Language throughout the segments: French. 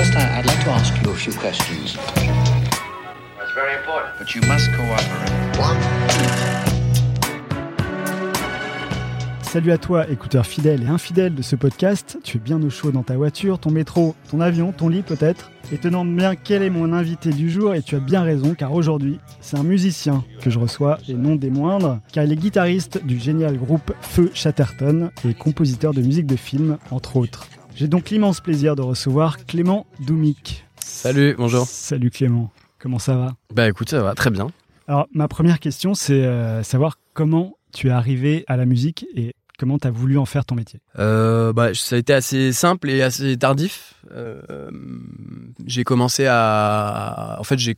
First, I- like to ask you a few questions. That's very important. But you must cooperate. Salut à toi, écouteur fidèle et infidèle de ce podcast. Tu es bien au chaud dans ta voiture, ton métro, ton avion, ton lit peut-être. Et te demandes bien quel est mon invité du jour. Et tu as bien raison, car aujourd'hui, c'est un musicien que je reçois, et non des moindres, car il est guitariste du génial groupe Feu Chatterton et compositeur de musique de film, entre autres. J'ai donc l'immense plaisir de recevoir Clément Doumic. Salut, bonjour. Salut Clément, comment ça va? Bah écoute, ça va très bien. Alors, ma première question, c'est euh, savoir comment tu es arrivé à la musique et comment tu as voulu en faire ton métier. Euh, bah, ça a été assez simple et assez tardif. Euh, j'ai commencé à, en fait, j'ai,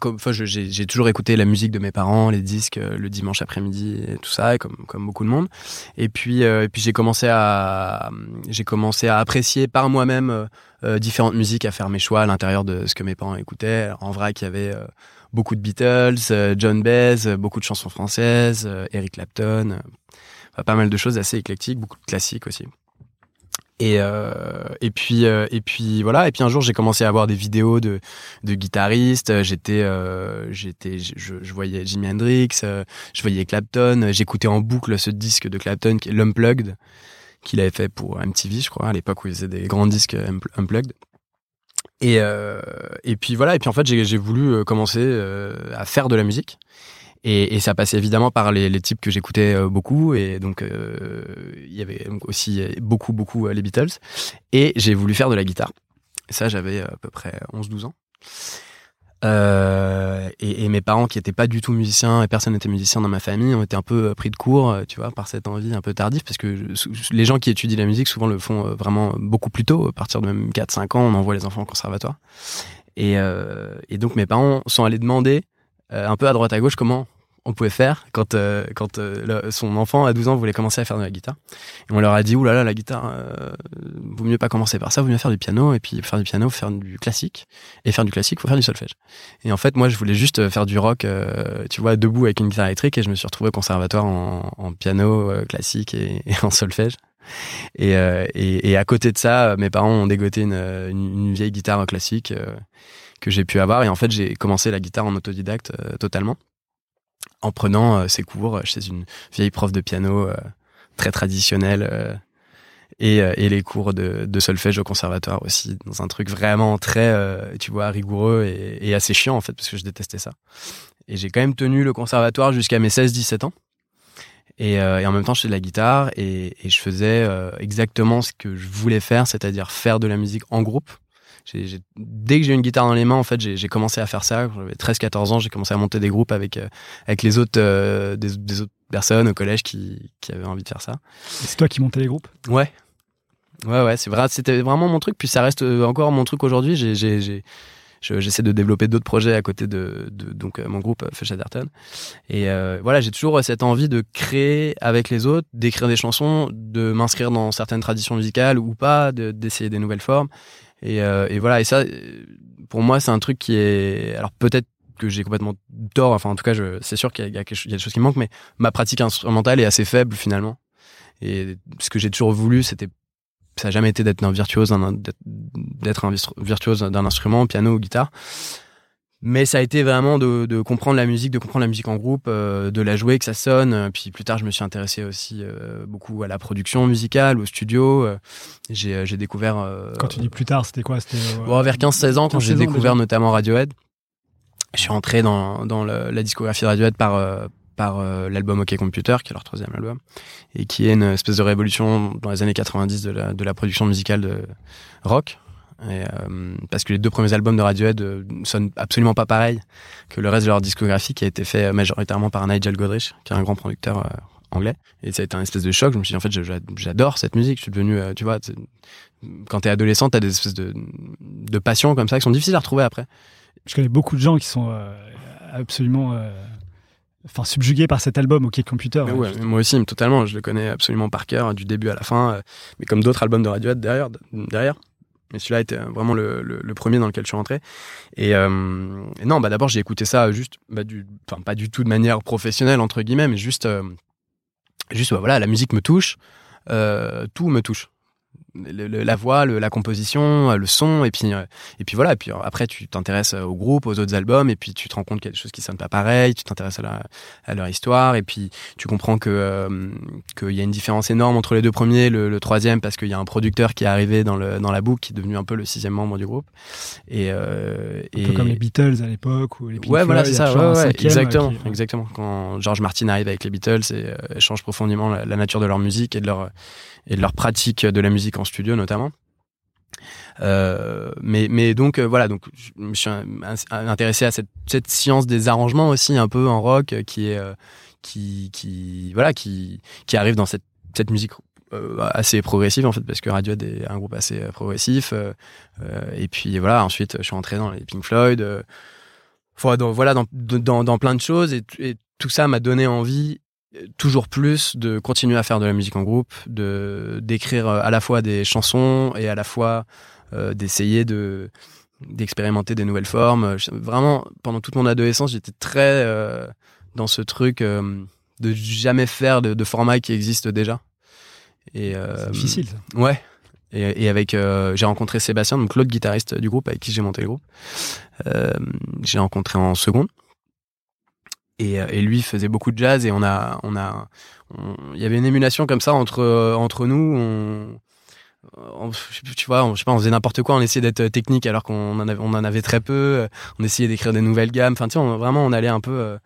toujours écouté la musique de mes parents, les disques euh, le dimanche après-midi tout ça, comme beaucoup de monde. Et puis, j'ai commencé à, apprécier par moi-même différentes musiques, à faire mes choix à l'intérieur de ce que mes parents écoutaient. En vrai, qu'il y avait beaucoup de Beatles, John Baez, beaucoup de chansons françaises, Eric Clapton. Euh, pas mal de choses assez éclectiques, beaucoup de classiques aussi. Et, euh, et puis euh, et puis voilà. Et puis un jour j'ai commencé à voir des vidéos de de guitaristes. J'étais euh, j'étais je, je voyais Jimi Hendrix euh, je voyais Clapton. J'écoutais en boucle ce disque de Clapton qui est l'Unplugged qu'il avait fait pour MTV je crois à l'époque où il faisait des grands disques Unpl- Unplugged. Et euh, et puis voilà. Et puis en fait j'ai voulu euh, commencer euh, à faire de la musique et, ça passait évidemment par les, types que j'écoutais euh, beaucoup. Et donc, euh, il y avait aussi beaucoup, beaucoup euh, les Beatles. Et j'ai voulu faire de la guitare. Ça, j'avais à peu près 11-12 ans. Euh, et, mes parents, qui étaient pas du tout musiciens, et personne n'était musicien dans ma famille, ont été un peu euh, pris de court, euh, tu vois, par cette envie un peu tardive, parce que les gens qui étudient la musique, souvent le font euh, vraiment beaucoup plus tôt, à partir de même 4-5 ans, on envoie les enfants au conservatoire. Et, euh, donc mes parents sont allés demander euh, un peu à droite à gauche comment on pouvait faire quand euh, quand euh, son enfant à 12 ans voulait commencer à faire de la guitare et on leur a dit oulala là là, la guitare euh, vaut mieux pas commencer par ça vaut mieux faire du piano et puis faire du piano faire du classique et faire du classique faut faire du solfège. Et en fait moi je voulais juste faire du rock euh, tu vois debout avec une guitare électrique et je me suis retrouvé au conservatoire en, piano euh, classique et, en solfège. Et, euh, et, à côté de ça mes parents ont dégoté une, vieille guitare classique euh, que j'ai pu avoir. Et en fait j'ai commencé la guitare en autodidacte euh, totalement en prenant euh, ses cours chez une vieille prof de piano euh, très traditionnelle euh, et, euh, et les cours de, de solfège au conservatoire aussi dans un truc vraiment très euh, tu vois rigoureux et, et assez chiant en fait parce que je détestais ça. Et j'ai quand même tenu le conservatoire jusqu'à mes 16-17 ans. Et, euh, et en même temps je faisais de la guitare et, et je faisais euh, exactement ce que je voulais faire c'est-à-dire faire de la musique en groupe j'ai, dès que j'ai une guitare dans les mains, en fait, j'ai, commencé à faire ça. J'avais 13-14 ans, j'ai commencé à monter des groupes avec euh, avec les autres euh, des, des autres personnes au collège qui qui avaient envie de faire ça. C'est toi qui montais les groupes? Ouais, ouais, ouais. C'est vrai, c'était vraiment mon truc. Puis ça reste euh, encore mon truc aujourd'hui. J'ai, j'ai, j'ai je- j'essaie de développer d'autres projets à côté de, de donc mon groupe Chatterton. Et euh, voilà, j'ai toujours cette envie de créer avec les autres, d'écrire des chansons, de m'inscrire dans certaines traditions musicales ou pas, de- d'essayer des nouvelles formes. Et, euh, et voilà, et ça, euh, pour moi, c'est un truc qui est. Alors peut-être que j'ai complètement tort. Enfin, en tout cas, je- c'est sûr qu'il y a, quelque il y a des choses qui me manquent, mais ma pratique instrumentale est assez faible finalement. Et ce que j'ai toujours voulu, c'était ça n'a jamais été d'être un virtuose, d'être un virtuose d'un instrument, piano ou guitare. Mais ça a été vraiment de, de comprendre la musique, de comprendre la musique en groupe, euh, de la jouer, que ça sonne. Euh, Puis plus tard, je me suis intéressé aussi euh, beaucoup à la production musicale, au studio. Euh, J'ai euh, j'ai découvert. euh, Quand tu dis plus tard, c'était quoi? C'était euh, Bon, vers 15-16 ans, quand 15-16 j'ai découvert déjà. notamment Radiohead, je suis entré dans, dans le- la discographie de Radiohead par, euh, par euh, l'album OK Computer, qui est leur troisième album, et qui est une espèce de révolution dans les années 90 de la, de la production musicale de rock. Et, euh, parce que les deux premiers albums de Radiohead euh, sonnent absolument pas pareil que le reste de leur discographie qui a été fait euh, majoritairement par Nigel Godrich, qui est un grand producteur euh, anglais. Et ça a été un espèce de choc. Je me suis dit, en fait, j'adore cette musique. Je suis devenu, euh, tu vois, quand t'es adolescent, t'as des espèces de, de passions comme ça qui sont difficiles à retrouver après. Je connais beaucoup de gens qui sont euh, absolument euh, enfin, subjugués par cet album OK Computer. Mais ouais, moi aussi, totalement. Je le connais absolument par cœur, du début à la fin. Mais comme d'autres albums de Radiohead derrière. derrière. Mais celui-là était vraiment le, premier dans lequel je suis rentré. Et, euh, non, bah d'abord j'ai écouté ça juste, bah, pas du tout de manière professionnelle entre guillemets, mais juste, euh, bah, voilà, la musique me touche, euh, tout me touche. Le- le- la voix, le- la composition, euh, le son, et puis euh, et puis voilà. Et puis euh, après, tu t'intéresses au groupe, aux autres albums, et puis tu te rends compte qu'il y a des choses qui sonnent pas pareil. Tu t'intéresses à, la- à leur histoire, et puis tu comprends que euh, qu'il y a une différence énorme entre les deux premiers, le, le troisième, parce qu'il y a un producteur qui est arrivé dans le dans la boucle, qui est devenu un peu le sixième membre du groupe. Et, euh, Un et peu comme les Beatles à l'époque ou les Pink ouais, voilà, c'est ça. ouais, ouais, euh, exactement, qui- exactement. Quand George Martin arrive avec les Beatles et euh, change profondément la, la nature de leur musique et de leur et de leur pratique de la musique en studio notamment. Euh, mais mais donc euh, voilà donc je me suis intéressé à cette, cette science des arrangements aussi un peu en rock euh, qui est euh, qui qui voilà qui qui arrive dans cette cette musique euh, assez progressive en fait parce que Radiohead est un groupe assez euh, progressif et puis voilà ensuite je suis entré dans les Pink Floyd dans, voilà dans, dans dans plein de choses et, tout ça m'a donné envie toujours plus de continuer à faire de la musique en groupe de d'écrire euh, à la fois des chansons et à la fois euh, d'essayer de d'expérimenter des nouvelles formes Je- vraiment pendant toute mon adolescence j'étais très euh, dans ce truc euh, de jamais faire de, de format qui existe déjà et euh, C'est difficile. Ouais. Et, et avec, euh, j'ai rencontré Sébastien, donc l'autre guitariste du groupe avec qui j'ai monté le groupe. Euh, j'ai rencontré en seconde. Et, lui faisait beaucoup de jazz et on a, on a, il y avait une émulation comme ça entre entre nous. Tu vois, on, je sais pas, on faisait n'importe quoi, on essayait d'être technique alors qu'on en on en avait très peu. On essayait d'écrire des nouvelles gammes. Enfin, tu sais, vraiment, on allait un peu.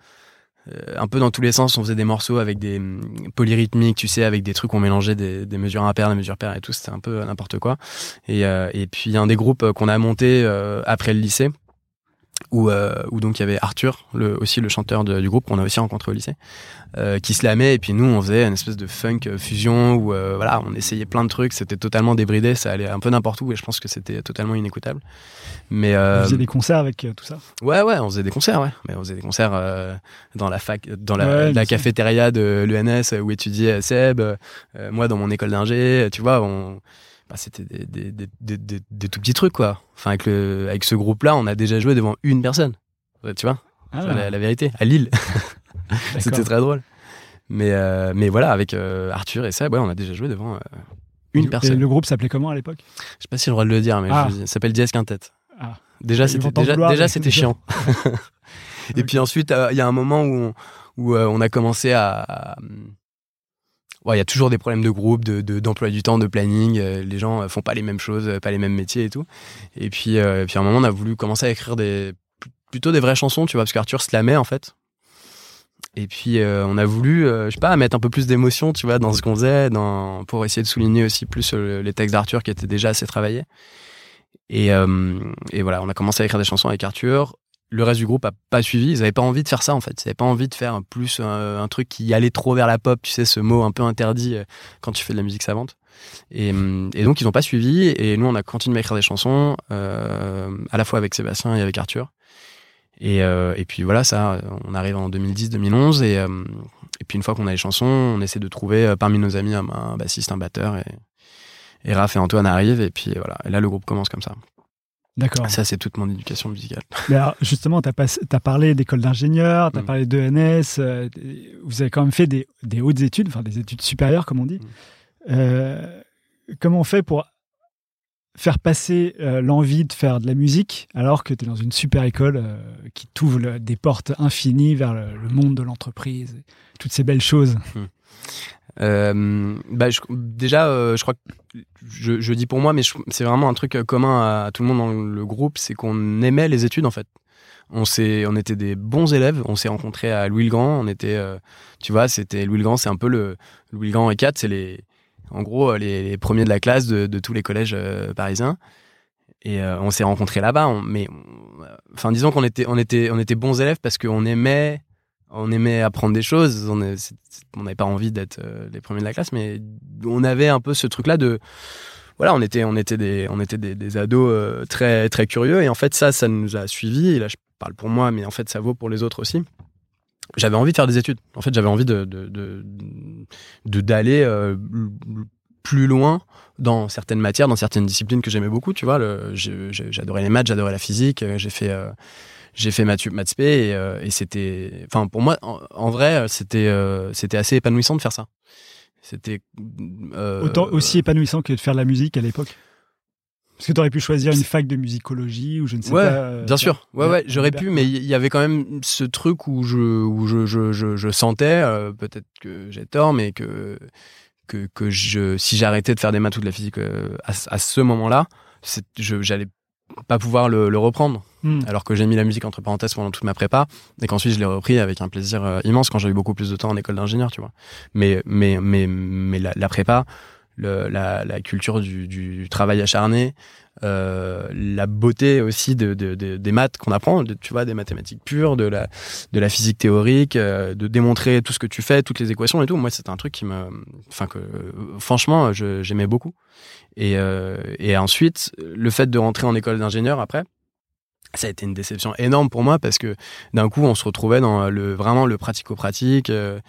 euh, un peu dans tous les sens, on faisait des morceaux avec des hum, polyrythmiques, tu sais, avec des trucs, on mélangeait des, des mesures impaires, des mesures paires et tout, c'était un peu n'importe quoi. Et, euh, et puis il y a un des groupes qu'on a monté euh, après le lycée, où, euh, où donc il y avait Arthur, le, aussi le chanteur de- du groupe qu'on a aussi rencontré au lycée, euh, qui se lamait et puis nous on faisait une espèce de funk euh, fusion où euh, voilà on essayait plein de trucs, c'était totalement débridé, ça allait un peu n'importe où et je pense que c'était totalement inécoutable. Mais Vous euh, faisiez des concerts avec euh, tout ça? Ouais, ouais, on faisait des concerts, ouais. Mais on faisait des concerts euh, dans la fac, dans la, Ouais, cafétéria de l'UNS où étudiait Seb. euh, moi, dans mon école d'ingé, tu vois, on, bah, c'était des, des, des, des, des- des tout petits trucs, quoi. Enfin, avec le, avec ce groupe-là, on a déjà joué devant une personne. Tu vois, Ah, la, la vérité, à Lille. C'était très drôle. Mais, euh, mais voilà, avec euh, Arthur et Seb, ouais, on a déjà joué devant euh, une Et personne. le groupe s'appelait comment à l'époque? Je sais pas si j'ai le droit de le dire, mais Ah. je- ça s'appelle Diaz Quintet. Ah. Déjà, c'était déjà, déjà c'était chiant. Et puis ensuite, euh, il y a un moment où on, où euh, on a commencé à, à- il y a toujours des problèmes de groupe, de de- d'emploi du temps, de planning. euh, les gens euh, font pas les mêmes choses, euh, pas les mêmes métiers et tout. Et puis, euh, puis à un moment, on a voulu commencer à écrire des plutôt des vraies chansons, tu vois, parce qu'Arthur se la met en fait. Et puis euh, on a voulu, euh, je sais pas, mettre un peu plus d'émotion, tu vois, dans ce qu'on faisait, dans, pour essayer de souligner aussi plus les textes d'Arthur qui étaient déjà assez travaillés. Et, euh, et voilà, on a commencé à écrire des chansons avec Arthur. Le reste du groupe a pas suivi. Ils avaient pas envie de faire ça en fait. Ils avaient pas envie de faire plus euh, un truc qui allait trop vers la pop. Tu sais, ce mot un peu interdit euh, quand tu fais de la musique savante. Et, hum, et donc ils ont pas suivi. Et nous, on a continué à écrire des chansons euh, à la fois avec Sébastien et avec Arthur. Et, euh, puis voilà, ça, on arrive en 2010-2011 et, euh, puis une fois qu'on a les chansons, on essaie de trouver euh, parmi nos amis un, un bassiste, un batteur et, et Raph et Antoine arrivent et puis voilà. Et là, le groupe commence comme ça. D'accord. Ça, c'est toute mon éducation musicale. Mais alors, justement, tu as, parlé d'école d'ingénieur, tu as Mm. parlé d'ENS, euh, vous avez quand même fait des, des hautes études, enfin des études supérieures, comme on dit. Mm. Euh, comment on fait pour faire passer euh, l'envie de faire de la musique alors que tu es dans une super école euh, qui t'ouvre des portes infinies vers le, le monde de l'entreprise, toutes ces belles choses? Euh, bah, je- déjà, euh, je crois que je, je dis pour moi, mais c'est vraiment un truc euh, commun à, tout le monde dans le groupe, c'est qu'on aimait les études en fait. On s'est, on était des bons élèves. On s'est rencontrés à Louis le Grand. On était, euh, tu vois, c'était Louis le Grand, c'est un peu le Louis le Grand et 4, c'est les, en gros, euh, les, premiers de la classe de, de tous les collèges euh, parisiens. Et on s'est rencontrés là-bas. mais, enfin, disons qu'on était, on était, on était bons élèves parce qu'on aimait, on aimait apprendre des choses. On n'avait pas envie d'être euh, les premiers de la classe, mais on avait un peu ce truc-là de, voilà, on était, on était des, on était des, ados euh, très, très curieux. Et en fait, ça, ça nous a suivis. Et là, je parle pour moi, mais en fait, ça vaut pour les autres aussi. J'avais envie de faire des études. En fait, j'avais envie de, de, de, d'aller euh, plus loin dans certaines matières, dans certaines disciplines que j'aimais beaucoup. Tu vois, j'adorais les maths, j'adorais la physique. J'ai fait, j'ai fait maths, maths spé et, euh, et c'était, enfin, pour moi, en, en vrai, c'était, euh, c'était assez épanouissant de faire ça. C'était euh, Autant aussi épanouissant que de faire de la musique à l'époque. Parce que tu aurais pu choisir une fac de musicologie ou je ne sais ouais, pas. euh, bien sûr. Ouais, ouais, j'aurais pu, mais il y avait quand même ce truc où je, où je, je, je, je sentais, euh, peut-être que j'ai tort, mais que, que, que je, si j'arrêtais de faire des maths ou de la physique euh, à, à ce moment-là, j'allais pas pouvoir le, le reprendre. Hmm. Alors que j'ai mis la musique entre parenthèses pendant toute ma prépa, et qu'ensuite je l'ai repris avec un plaisir euh, immense quand j'ai eu beaucoup plus de temps en école d'ingénieur, tu vois. Mais, mais, mais, mais la, la prépa, le, la, la culture du, du travail acharné, euh, la beauté aussi de, de, de- des maths qu'on apprend, tu vois, des mathématiques pures, de la, de la physique théorique, euh, de démontrer tout ce que tu fais, toutes les équations et tout. Moi, c'était un truc qui me, enfin que, euh, franchement, j'aimais beaucoup. Et, euh, et ensuite, le fait de rentrer en école d'ingénieur après, ça a été une déception énorme pour moi parce que d'un coup, on se retrouvait dans le vraiment le pratico-pratique. euh,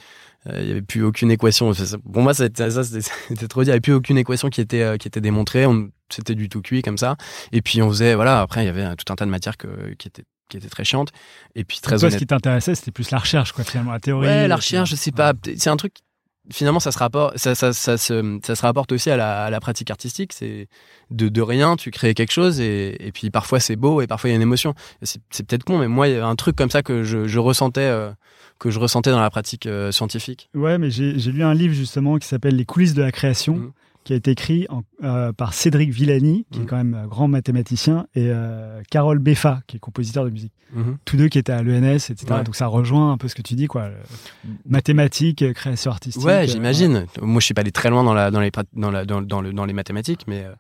il y avait plus aucune équation. Pour moi, ça, c'était- ça, c'était trop dire. Il y avait plus aucune équation qui était euh, qui était démontrée. On- C'était du tout cuit comme ça. Et puis on faisait voilà. Après, il y avait euh, tout un tas de matières que, qui étaient qui étaient très chiantes. Et puis très Toi, ce honnête. qui t'intéressait, c'était plus la recherche, quoi, finalement, la théorie. Ouais, la recherche, je sais pas. C'est un truc. Finalement, ça se rapporte, ça, ça, ça, se, ça se rapporte aussi à la, à la pratique artistique. C'est de, de rien, tu crées quelque chose et, et puis parfois c'est beau et parfois il y a une émotion. C'est peut-être con, mais moi, il y avait un truc comme ça que je, je ressentais, euh, que je ressentais dans la pratique euh, scientifique. Ouais, mais j'ai lu un livre justement qui s'appelle Les coulisses de la création, Mhm. Qui a été écrit en- euh, par Cédric Villani, qui est Mhm. quand même un grand mathématicien, et euh, Carole Beffa, qui est compositeur de musique. Tous deux qui étaient à l'ENS, etc. Ouais. Donc ça rejoint un peu ce que tu dis, quoi. le- Mathématiques, euh, création artistique. Ouais, euh, j'imagine. Moi, je suis pas allé très loin dans la, dans les, dans la, dans, dans le, dans les mathématiques, mais euh,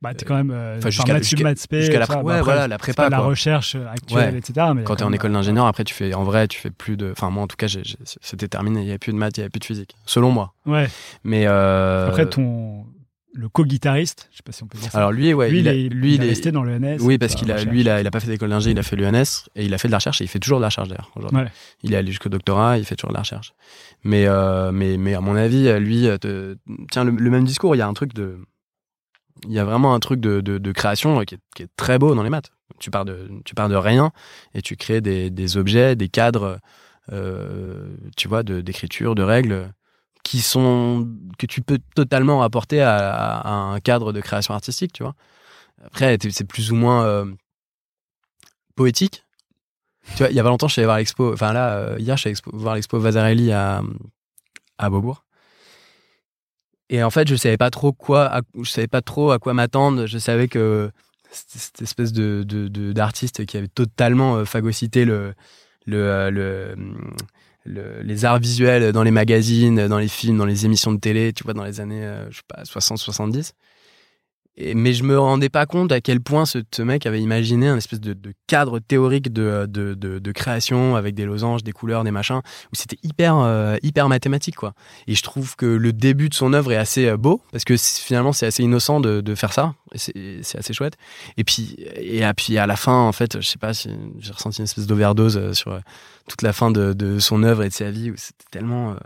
Bah, t'es quand même euh, Enfin, jusqu'à- spé, jusqu'à la pré- Bah, ouais, après, voilà, la prépa, pas la recherche actuelle, Ouais. etc. Mais quand tu es en école d'ingénieur, après, tu fais, en vrai, tu fais plus de, enfin, moi, en tout cas, c'était terminé. Il y avait plus de maths, il y avait plus de physique. Selon moi. Ouais. Mais, euh, Après, ton le co-guitariste, je sais pas si on peut dire ça. alors lui, ouais, lui, il, a- lui, il il est est- resté dans le ENS. Oui, parce qu'il a, lui, il a, il a pas fait d'école d'ingé, il a fait l'UNS et il a fait de la recherche et il fait toujours de la recherche d'ailleurs. aujourd'hui. Ouais. Il est allé jusqu'au doctorat, il fait toujours de la recherche. Mais, euh, mais, mais à mon avis, lui, euh, te- tiens, le, le même discours, il y a un truc de, il y a vraiment un truc de, de, création qui est, très beau dans les maths. Tu pars de, tu pars de rien et tu crées des, des objets, des cadres, euh, tu vois, d'écriture, de, règles qui sont que tu peux totalement rapporter à, un cadre de création artistique, tu vois. Après, c'est plus ou moins euh, poétique. Tu vois, il y a pas longtemps, je suis allé voir l'expo. Enfin là, euh, hier, je suis allé voir l'expo Vasarely à à Beaubourg. Et en fait, je savais pas trop quoi, je savais pas trop à quoi m'attendre. Je savais que cette espèce de d'artiste qui avait totalement euh, phagocyté le le, euh, le, le- les arts visuels dans les magazines, dans les films, dans les émissions de télé, tu vois, dans les années, euh, je sais pas, 60-70. Mais je me rendais pas compte à quel point ce, mec avait imaginé un espèce de, cadre théorique de, de, création avec des losanges, des couleurs, des machins, où c'était hyper, euh, hyper mathématique, quoi. Et je trouve que le début de son œuvre est assez euh, beau, parce que finalement, c'est assez innocent de, faire ça, c'est assez chouette. Et puis, et à, puis à la fin, en fait, je sais pas si j'ai ressenti une espèce d'overdose euh, sur toute la fin de, de son œuvre et de sa vie, où c'était tellement, euh,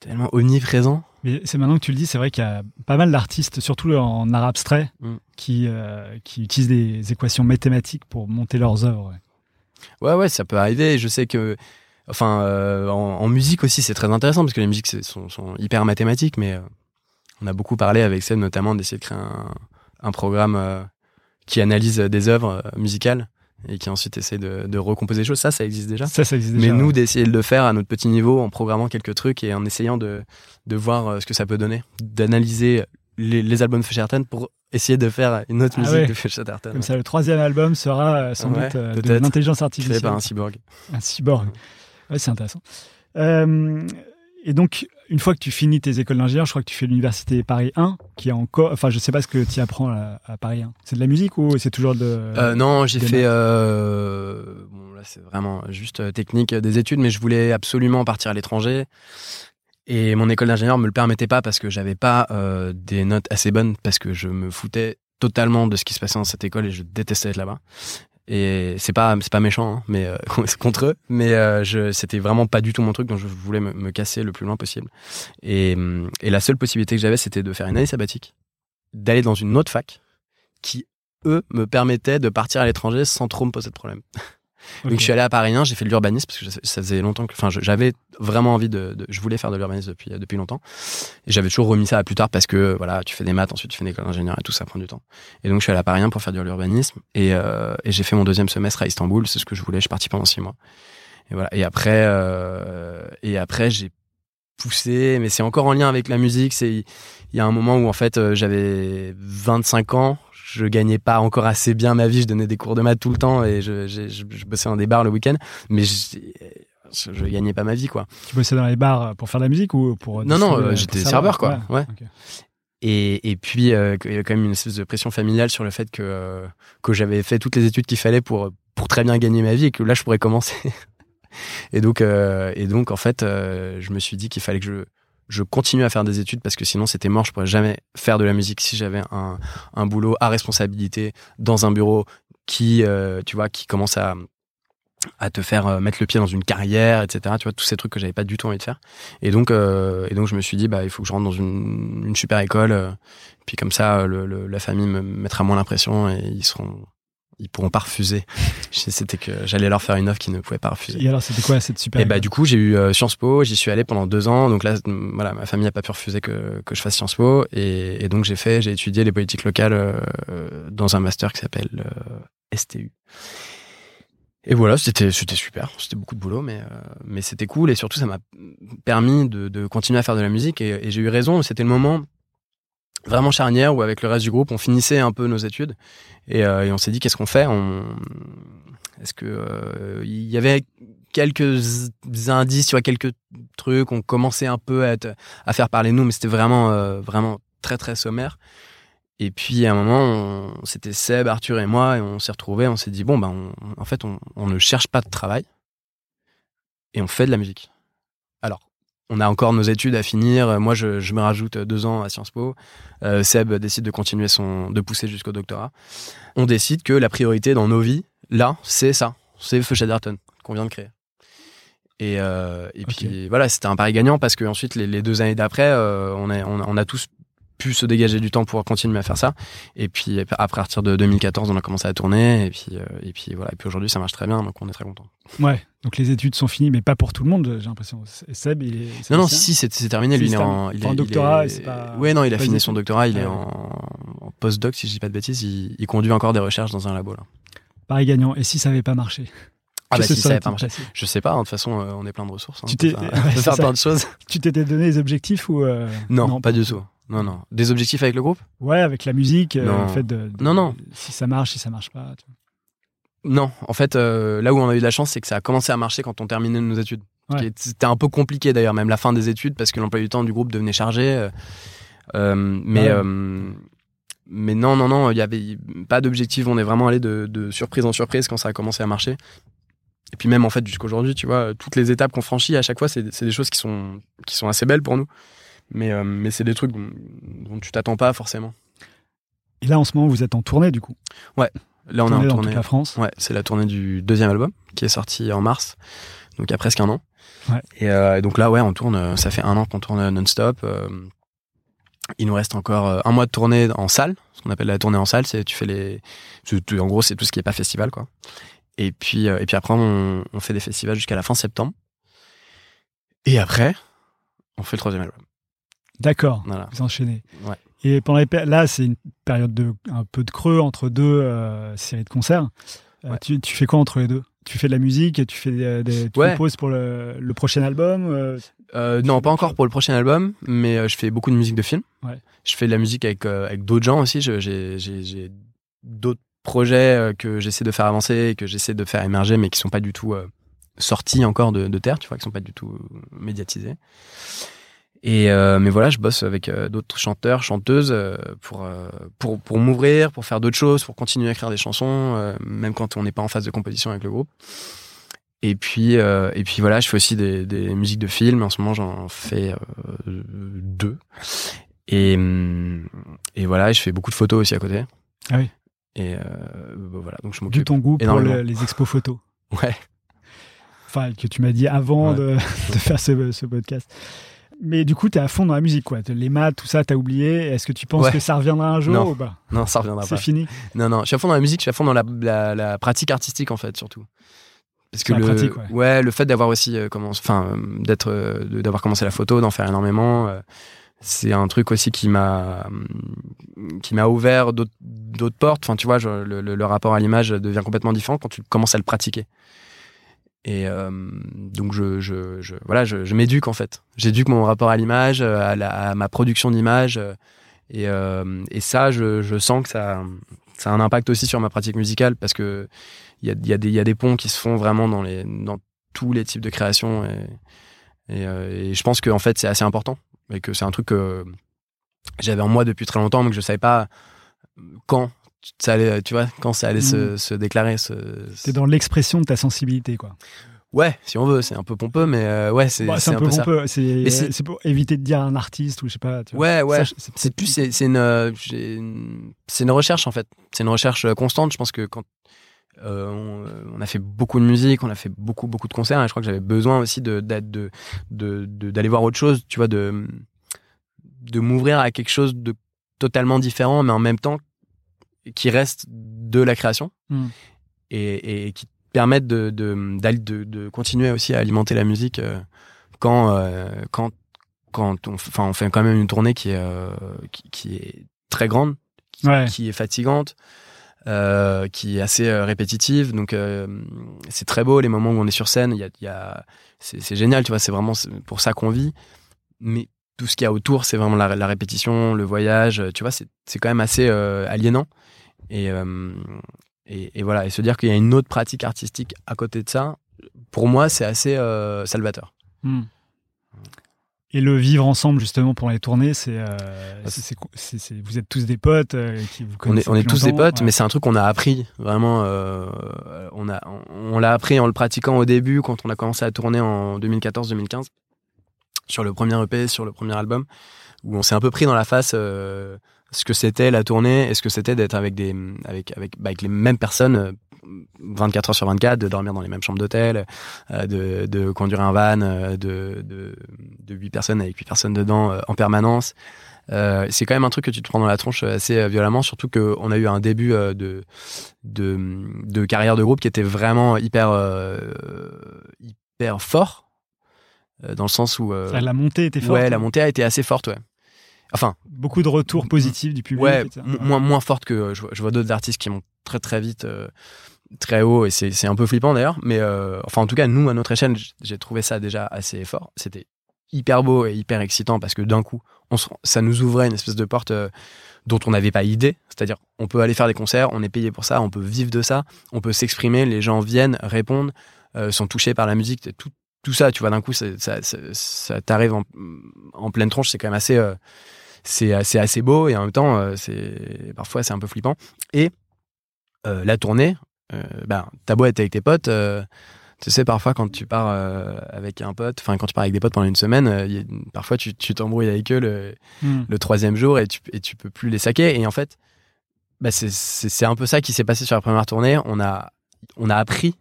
tellement omniprésent. Mais c'est maintenant que tu le dis, c'est vrai qu'il y a pas mal d'artistes, surtout en art abstrait, Mm. qui, euh, qui utilisent des équations mathématiques pour monter leurs œuvres. ouais. Ouais, ouais, ça peut arriver. Je sais que, enfin, euh, en, en musique aussi, c'est très intéressant parce que les musiques sont, sont hyper mathématiques, mais euh, on a beaucoup parlé avec Seb notamment d'essayer de créer un, un programme qui analyse des œuvres musicales et qui ensuite essaie de, de recomposer des choses. Ça, ça existe déjà. Ça, ça existe Mais déjà. nous, ouais. d'essayer de le faire à notre petit niveau en programmant quelques trucs et en essayant de, de voir euh, ce que ça peut donner, d'analyser les, les albums de Fischerton pour essayer de faire une autre Ah musique ouais. de Fischerton. Comme ça, le troisième album sera euh, sans doute euh, de l'intelligence Créé artificielle. par un cyborg. Un cyborg. Ouais, c'est intéressant. Euh, et donc, une fois que tu finis tes écoles d'ingénieur, je crois que tu fais l'université Paris 1, qui est encore. Enfin, je sais pas ce que tu apprends à, à Paris 1. C'est de la musique ou c'est toujours de. Euh, non, j'ai fait. Euh, bon, là, c'est vraiment juste euh, technique des études, mais je voulais absolument partir à l'étranger. Et mon école d'ingénieur me le permettait pas parce que j'avais pas euh, des notes assez bonnes, parce que je me foutais totalement de ce qui se passait dans cette école et je détestais être là-bas. Et c'est pas c'est pas méchant, hein, mais euh, contre eux. Mais euh, je c'était vraiment pas du tout mon truc, donc je voulais me, casser le plus loin possible. Et, hum, et la seule possibilité que j'avais, c'était de faire une année sabbatique, d'aller dans une autre fac, qui eux me permettaient de partir à l'étranger sans trop me poser de problème. Donc je suis allé à Paris 1, j'ai fait de l'urbanisme parce que ça- faisait longtemps que, enfin, j'avais vraiment envie de, je voulais faire de l'urbanisme depuis depuis longtemps. Et j'avais toujours remis ça à plus tard parce que voilà, tu fais des maths, ensuite tu fais une école d'ingénieur et tout ça prend du temps. Et donc je suis allé à Paris 1 pour faire de l'urbanisme et, euh, et j'ai fait mon deuxième semestre à Istanbul, c'est ce que je voulais. Je suis parti pendant six mois. Et voilà. Et après, euh, et après j'ai poussé, mais c'est encore en lien avec la musique. C'est il y a un moment où en fait euh, j'avais 25 ans, je gagnais pas encore assez bien ma vie, je donnais des cours de maths tout le temps et je, je, je bossais dans des bars le week-end, mais je, je, gagnais pas ma vie quoi. Tu bossais dans les bars pour faire de la musique ou pour Non, non, distribuer- euh, j'étais serveur, quoi. Ouais. Et, et puis euh, il y avait quand même une espèce de pression familiale sur le fait que euh, que j'avais fait toutes les études qu'il fallait pour pour très bien gagner ma vie et que là je pourrais commencer. et donc euh, et donc en fait euh, je me suis dit qu'il fallait que je je continue à faire des études parce que sinon c'était mort, je pourrais jamais faire de la musique si j'avais un, un boulot à responsabilité dans un bureau qui euh, tu vois qui commence à à te faire euh, mettre le pied dans une carrière, etc. Tu vois tous ces trucs que j'avais pas du tout envie de faire. Et donc euh, et donc je me suis dit bah il faut que je rentre dans une, une super école. euh, puis comme ça le, le- la famille me mettra moins l'impression et ils seront ils pourront pas refuser. C'était que j'allais leur faire une offre qu'ils ne pouvaient pas refuser. Et alors, c'était quoi cette super Et bah du coup j'ai eu euh, Sciences Po, j'y suis allé pendant deux ans, donc là voilà ma famille a pas pu refuser que, que je fasse Sciences Po et, et donc j'ai fait j'ai étudié les politiques locales euh, euh, dans un master qui s'appelle euh, STU. Et voilà c'était c'était super, c'était beaucoup de boulot mais euh, mais c'était cool et surtout ça m'a permis de, de continuer à faire de la musique et, et j'ai eu raison c'était le moment vraiment charnière où avec le reste du groupe on finissait un peu nos études et, euh, et on s'est dit qu'est-ce qu'on fait? On est-ce que euh, il y avait quelques indices tu vois quelques trucs on commençait un peu à, être- à faire parler nous mais c'était vraiment euh, vraiment très très sommaire. Et puis à un moment on- c'était Seb Arthur et moi et on s'est retrouvés on s'est dit bon ben on- en fait on, on ne cherche pas de travail et on fait de la musique. Alors on a encore nos études à finir. Moi, je, je me rajoute deux ans à Sciences Po. Euh, Seb décide de continuer son, de pousser jusqu'au doctorat. On décide que la priorité dans nos vies, là, c'est ça. C'est Feu Chatterton qu'on vient de créer. Et, euh, et puis voilà, c'était un pari gagnant parce que ensuite les, les deux années d'après, euh, on, on, on a tous pu se dégager du temps pour continuer à faire ça. Et puis à partir de 2014, on a commencé à tourner. Et puis, euh, et puis voilà. Et puis aujourd'hui, ça marche très bien, donc on est très content. Ouais, donc les études sont finies, mais pas pour tout le monde, j'ai l'impression. Seb, il est. Non, non, si, c'est terminé. Lui, il est en, il est, en il doctorat, est- pas- Ouais, non, il a fini son doctorat. Il Ah est ouais. en, en postdoc, si je dis pas de bêtises. Il, il conduit encore des recherches dans un labo là. Pareil gagnant. Et si ça n'avait pas marché? Ah bah si ça pas marché. Je sais pas. hein, De toute façon, euh, on est plein de ressources. hein, Tu t'es- faire- ouais, plein de choses. Tu t'étais donné des objectifs ou euh, Non, pas du tout. Non, non. Des objectifs avec le groupe? Ouais, avec la musique, euh, Non. fait de, de- Non, non. Si ça marche, si ça marche pas. tu vois. Non. En fait, euh, là où on a eu de la chance, c'est que ça a commencé à marcher quand on terminait nos études. Ouais. C'était un peu compliqué d'ailleurs, même la fin des études, parce que l'emploi du temps du groupe devenait chargé. euh, mais, Ouais. mais non, non, non, il y avait pas d'objectif. On est vraiment allé de, de surprise en surprise quand ça a commencé à marcher. Et puis même en fait jusqu'aujourd'hui, tu vois, toutes les étapes qu'on franchit à chaque fois, c'est c'est des choses qui sont qui sont assez belles pour nous. Mais euh, mais c'est des trucs dont, dont tu t'attends pas forcément. Et là, en ce moment, vous êtes en tournée, du coup. Là, on est Tournée en dans tournée. toute la France. Ouais, c'est la tournée du deuxième album qui est sorti en mars, donc il y a presque un an. Ouais. Et, euh, et donc là, ouais, on tourne. euh, Ça fait un an qu'on tourne non-stop. euh, il nous reste encore un mois de tournée en salle, ce qu'on appelle la tournée en salle. C'est tu fais les, en gros, c'est tout ce qui est pas festival, quoi. Et puis et puis après, on, on fait des festivals jusqu'à la fin septembre. Et après, on fait le troisième album. D'accord. Voilà. Vous enchaînez. Ouais. Et pendant les là, c'est une période de un peu de creux entre deux euh, séries de concerts. Euh, Ouais. tu, tu fais quoi entre les deux? Tu fais de la musique et tu fais des, des- tu Ouais. composes pour le, le prochain album. euh, non, pas encore pour le prochain album, mais je fais beaucoup de musique de film. Je fais de la musique avec, avec d'autres gens aussi. J'ai d'autres projets que j'essaie de faire avancer, et que j'essaie de faire émerger, mais qui sont pas du tout sortis encore de, de terre, tu vois, qui sont pas du tout médiatisés. Et euh, mais voilà, je bosse avec euh, d'autres chanteurs, chanteuses euh, pour pour pour m'ouvrir, pour faire d'autres choses, pour continuer à écrire des chansons, même quand on n'est pas en phase de composition avec le groupe. Et puis et puis voilà, je fais aussi des, des musiques de films. En ce moment, j'en fais deux. Et hum, et voilà, je fais beaucoup de photos aussi à côté. Ah oui. Et bah voilà, donc je D'où m'occupe. ton goût pour énormément. le- les expos photos. Ouais. Enfin, que tu m'as dit avant Ouais. de, de faire ce, ce podcast. Mais du coup, tu es à fond dans la musique, quoi. Les maths, tout ça, t'as oublié. Est-ce que tu penses Ouais. que ça reviendra un jour Non. ou pas Non, ça reviendra C'est pas. fini. Non, non, je suis à fond dans la musique, je suis à fond dans la, la, la pratique artistique en fait, surtout. parce que C'est la le, pratique, ouais. le fait d'avoir aussi euh, commencé, enfin, euh, d'être, euh, d'avoir commencé la photo, d'en faire énormément, euh, c'est un truc aussi qui m'a, hum, qui m'a ouvert d'autres, portes. Enfin, tu vois, je- le- le rapport à l'image devient complètement différent quand tu commences à le pratiquer. Et euh, donc, je, je, voilà, je, m'éduque en fait. J'éduque mon rapport à l'image, euh, à, ma production d'image, euh, et, et ça, je, je sens que ça, ça a un impact aussi sur ma pratique musicale parce que il y a, y, a y a des ponts qui se font vraiment dans, les, dans tous les types de création. Et, et, et je pense que fait, c'est assez important et que c'est un truc que j'avais en moi depuis très longtemps, mais que je savais pas quand ça allait, tu vois, quand ça allait se, se déclarer. T'es dans l'expression de ta sensibilité, quoi. Ouais, si on veut, c'est un peu pompeux, mais euh, ouais, c'est Bah, c'est un, peu peu pompeux. C'est pour éviter de dire un artiste ou je sais pas. tu vois. Ouais, ouais. C'est- plus, c'est c'est une, euh, une- c'est une recherche en fait. C'est une recherche euh, constante. Je pense que quand euh, on, on a fait beaucoup de musique, on a fait beaucoup, beaucoup de concerts, et je crois que j'avais besoin aussi de d'être- de de de- d'aller voir autre chose. Tu vois, de de m'ouvrir à quelque chose de totalement différent, mais en même temps qui reste de la création Mm. et, et qui te permettent de de, d'aller- de de continuer aussi à alimenter la musique euh, quand euh, quand quand on, enfin, on fait quand même une tournée qui est, euh, qui, qui est très grande, qui, Ouais. qui est fatigante, euh, qui est assez euh, répétitive. Donc, euh, c'est très beau les moments où on est sur scène. Il y a, y a, c'est, génial, tu vois. C'est vraiment pour ça qu'on vit. Mais tout ce qu'il y a autour, c'est vraiment la, la répétition, le voyage. Tu vois, c'est, quand même assez euh, aliénant. Et, euh, et, et voilà. Et se dire qu'il y a une autre pratique artistique à côté de ça, pour moi, c'est assez euh, salvateur. Hmm. Et le vivre ensemble justement pour les tournées, c'est, euh, c'est- vous êtes tous des potes euh, qui vous On est, on est depuis tous des potes, ouais. mais c'est un truc qu'on a appris vraiment. euh, on a, on, on l'a appris en le pratiquant au début quand on a commencé à tourner en 2014-2015 sur le premier EP, sur le premier album, où on s'est un peu pris dans la face euh, ce que c'était la tournée et ce que c'était d'être avec des, avec, avec, bah, avec les mêmes personnes. euh, 24 heures sur 24, de dormir dans les mêmes chambres d'hôtel, euh, de, de conduire un van euh, de, de, de 8 personnes avec 8 personnes dedans euh, en permanence. Euh, c'est quand même un truc que tu te prends dans la tronche assez euh, violemment, surtout qu'on a eu un début euh, de, de, de carrière de groupe qui était vraiment hyper, euh, hyper fort, euh, dans le sens où... euh, La montée était forte. ouais, la montée a été assez forte, ouais. Enfin, Beaucoup de retours positifs du public. ouais, etc. moins, moins forte que... Je vois, je vois d'autres artistes qui montent très très vite, euh, très haut, et c'est un peu flippant d'ailleurs, mais euh, enfin en tout cas, nous, à notre échelle, j'ai trouvé ça déjà assez fort. C'était hyper beau et hyper excitant parce que d'un coup, on se- ça nous ouvrait une espèce de porte euh, dont on n'avait pas idée. C'est-à-dire, on peut aller faire des concerts, on est payé pour ça, on peut vivre de ça, on peut s'exprimer, les gens viennent, répondent, euh, sont touchés par la musique, tout, tout ça, tu vois, d'un coup, ça, ça, ça t'arrive en, en pleine tronche, c'est quand même assez, euh, c'est assez, assez beau et en même temps, euh, c'est parfois c'est un peu flippant. Et euh, la tournée, ben, t'as beau être avec tes potes. tu sais, parfois, quand tu pars avec un pote, enfin, quand tu pars avec des potes pendant une semaine, a- parfois, tu t'embrouilles avec eux le, Hmm. le troisième jour et tu, et tu peux plus les saquer. Et en fait, c'est- c'est c'est un peu ça qui s'est passé sur la première tournée. On a, on a appris,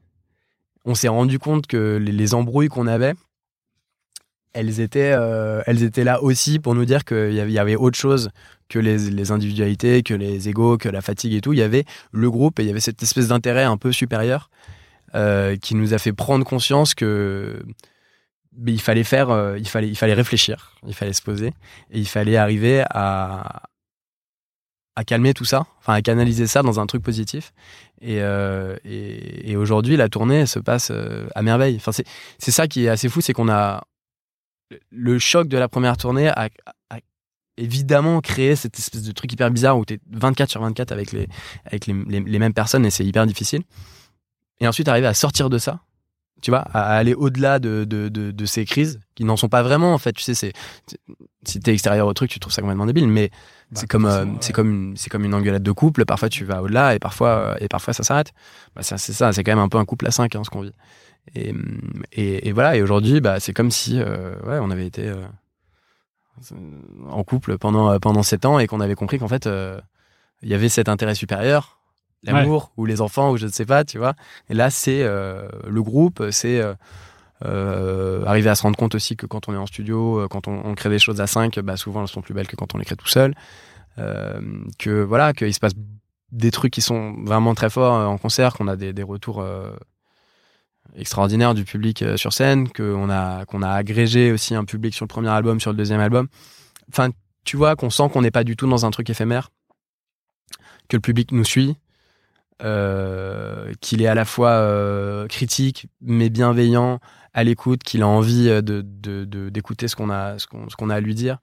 on s'est rendu compte que les, les embrouilles qu'on avait, elles étaient, euh, elles étaient là aussi pour nous dire qu'il y avait, autre chose que les, individualités, que les égaux, que la fatigue et tout. Il y avait le groupe et il y avait cette espèce d'intérêt un peu supérieur euh, qui nous a fait prendre conscience que mais il fallait faire, euh, il fallait, il fallait réfléchir, il fallait se poser et il fallait arriver à à calmer tout ça, enfin à canaliser ça dans un truc positif. Et, euh, aujourd'hui, la tournée se passe euh, à merveille. Enfin, c'est ça qui est assez fou, c'est qu'on a le choc de la première tournée a, évidemment créé cette espèce de truc hyper bizarre où tu es 24 sur 24 avec les avec les, les mêmes personnes et c'est hyper difficile. Et ensuite arriver à sortir de ça, tu vois, à aller au-delà de, de, de, de ces crises qui n'en sont pas vraiment en fait. Tu sais, c'est si t'es extérieur au truc, tu trouves ça complètement débile, mais Bah, c'est comme euh, c'est comme une, c'est comme une engueulade de couple. Parfois tu vas au-delà et parfois euh, et parfois ça s'arrête. Bah, c'est ça, c'est quand même un peu un couple à cinq hein, ce qu'on vit. Et, et, et voilà. Et aujourd'hui, bah c'est comme si euh, ouais on avait été euh, en couple pendant pendant sept ans et qu'on avait compris qu'en fait il y avait cet intérêt supérieur, l'amour ou les enfants ou je ne sais pas, tu vois. Et là c'est euh, le groupe, c'est euh, euh, arriver à se rendre compte aussi que quand on est en studio, euh, quand on, on crée des choses à 5, bah souvent elles sont plus belles que quand on les crée tout seul. Euh, que voilà, qu'il se passe des trucs qui sont vraiment très forts euh, en concert, qu'on a des, des retours euh, extraordinaire du public sur scène, qu'on a, qu'on a agrégé aussi un public sur le premier album, sur le deuxième album. Enfin, tu vois, qu'on sent qu'on n'est pas du tout dans un truc éphémère, que le public nous suit, euh, qu'il est à la fois euh, critique mais bienveillant, à l'écoute, qu'il a envie de, de, d'écouter ce qu'on a, ce qu'on, ce qu'on a à lui dire.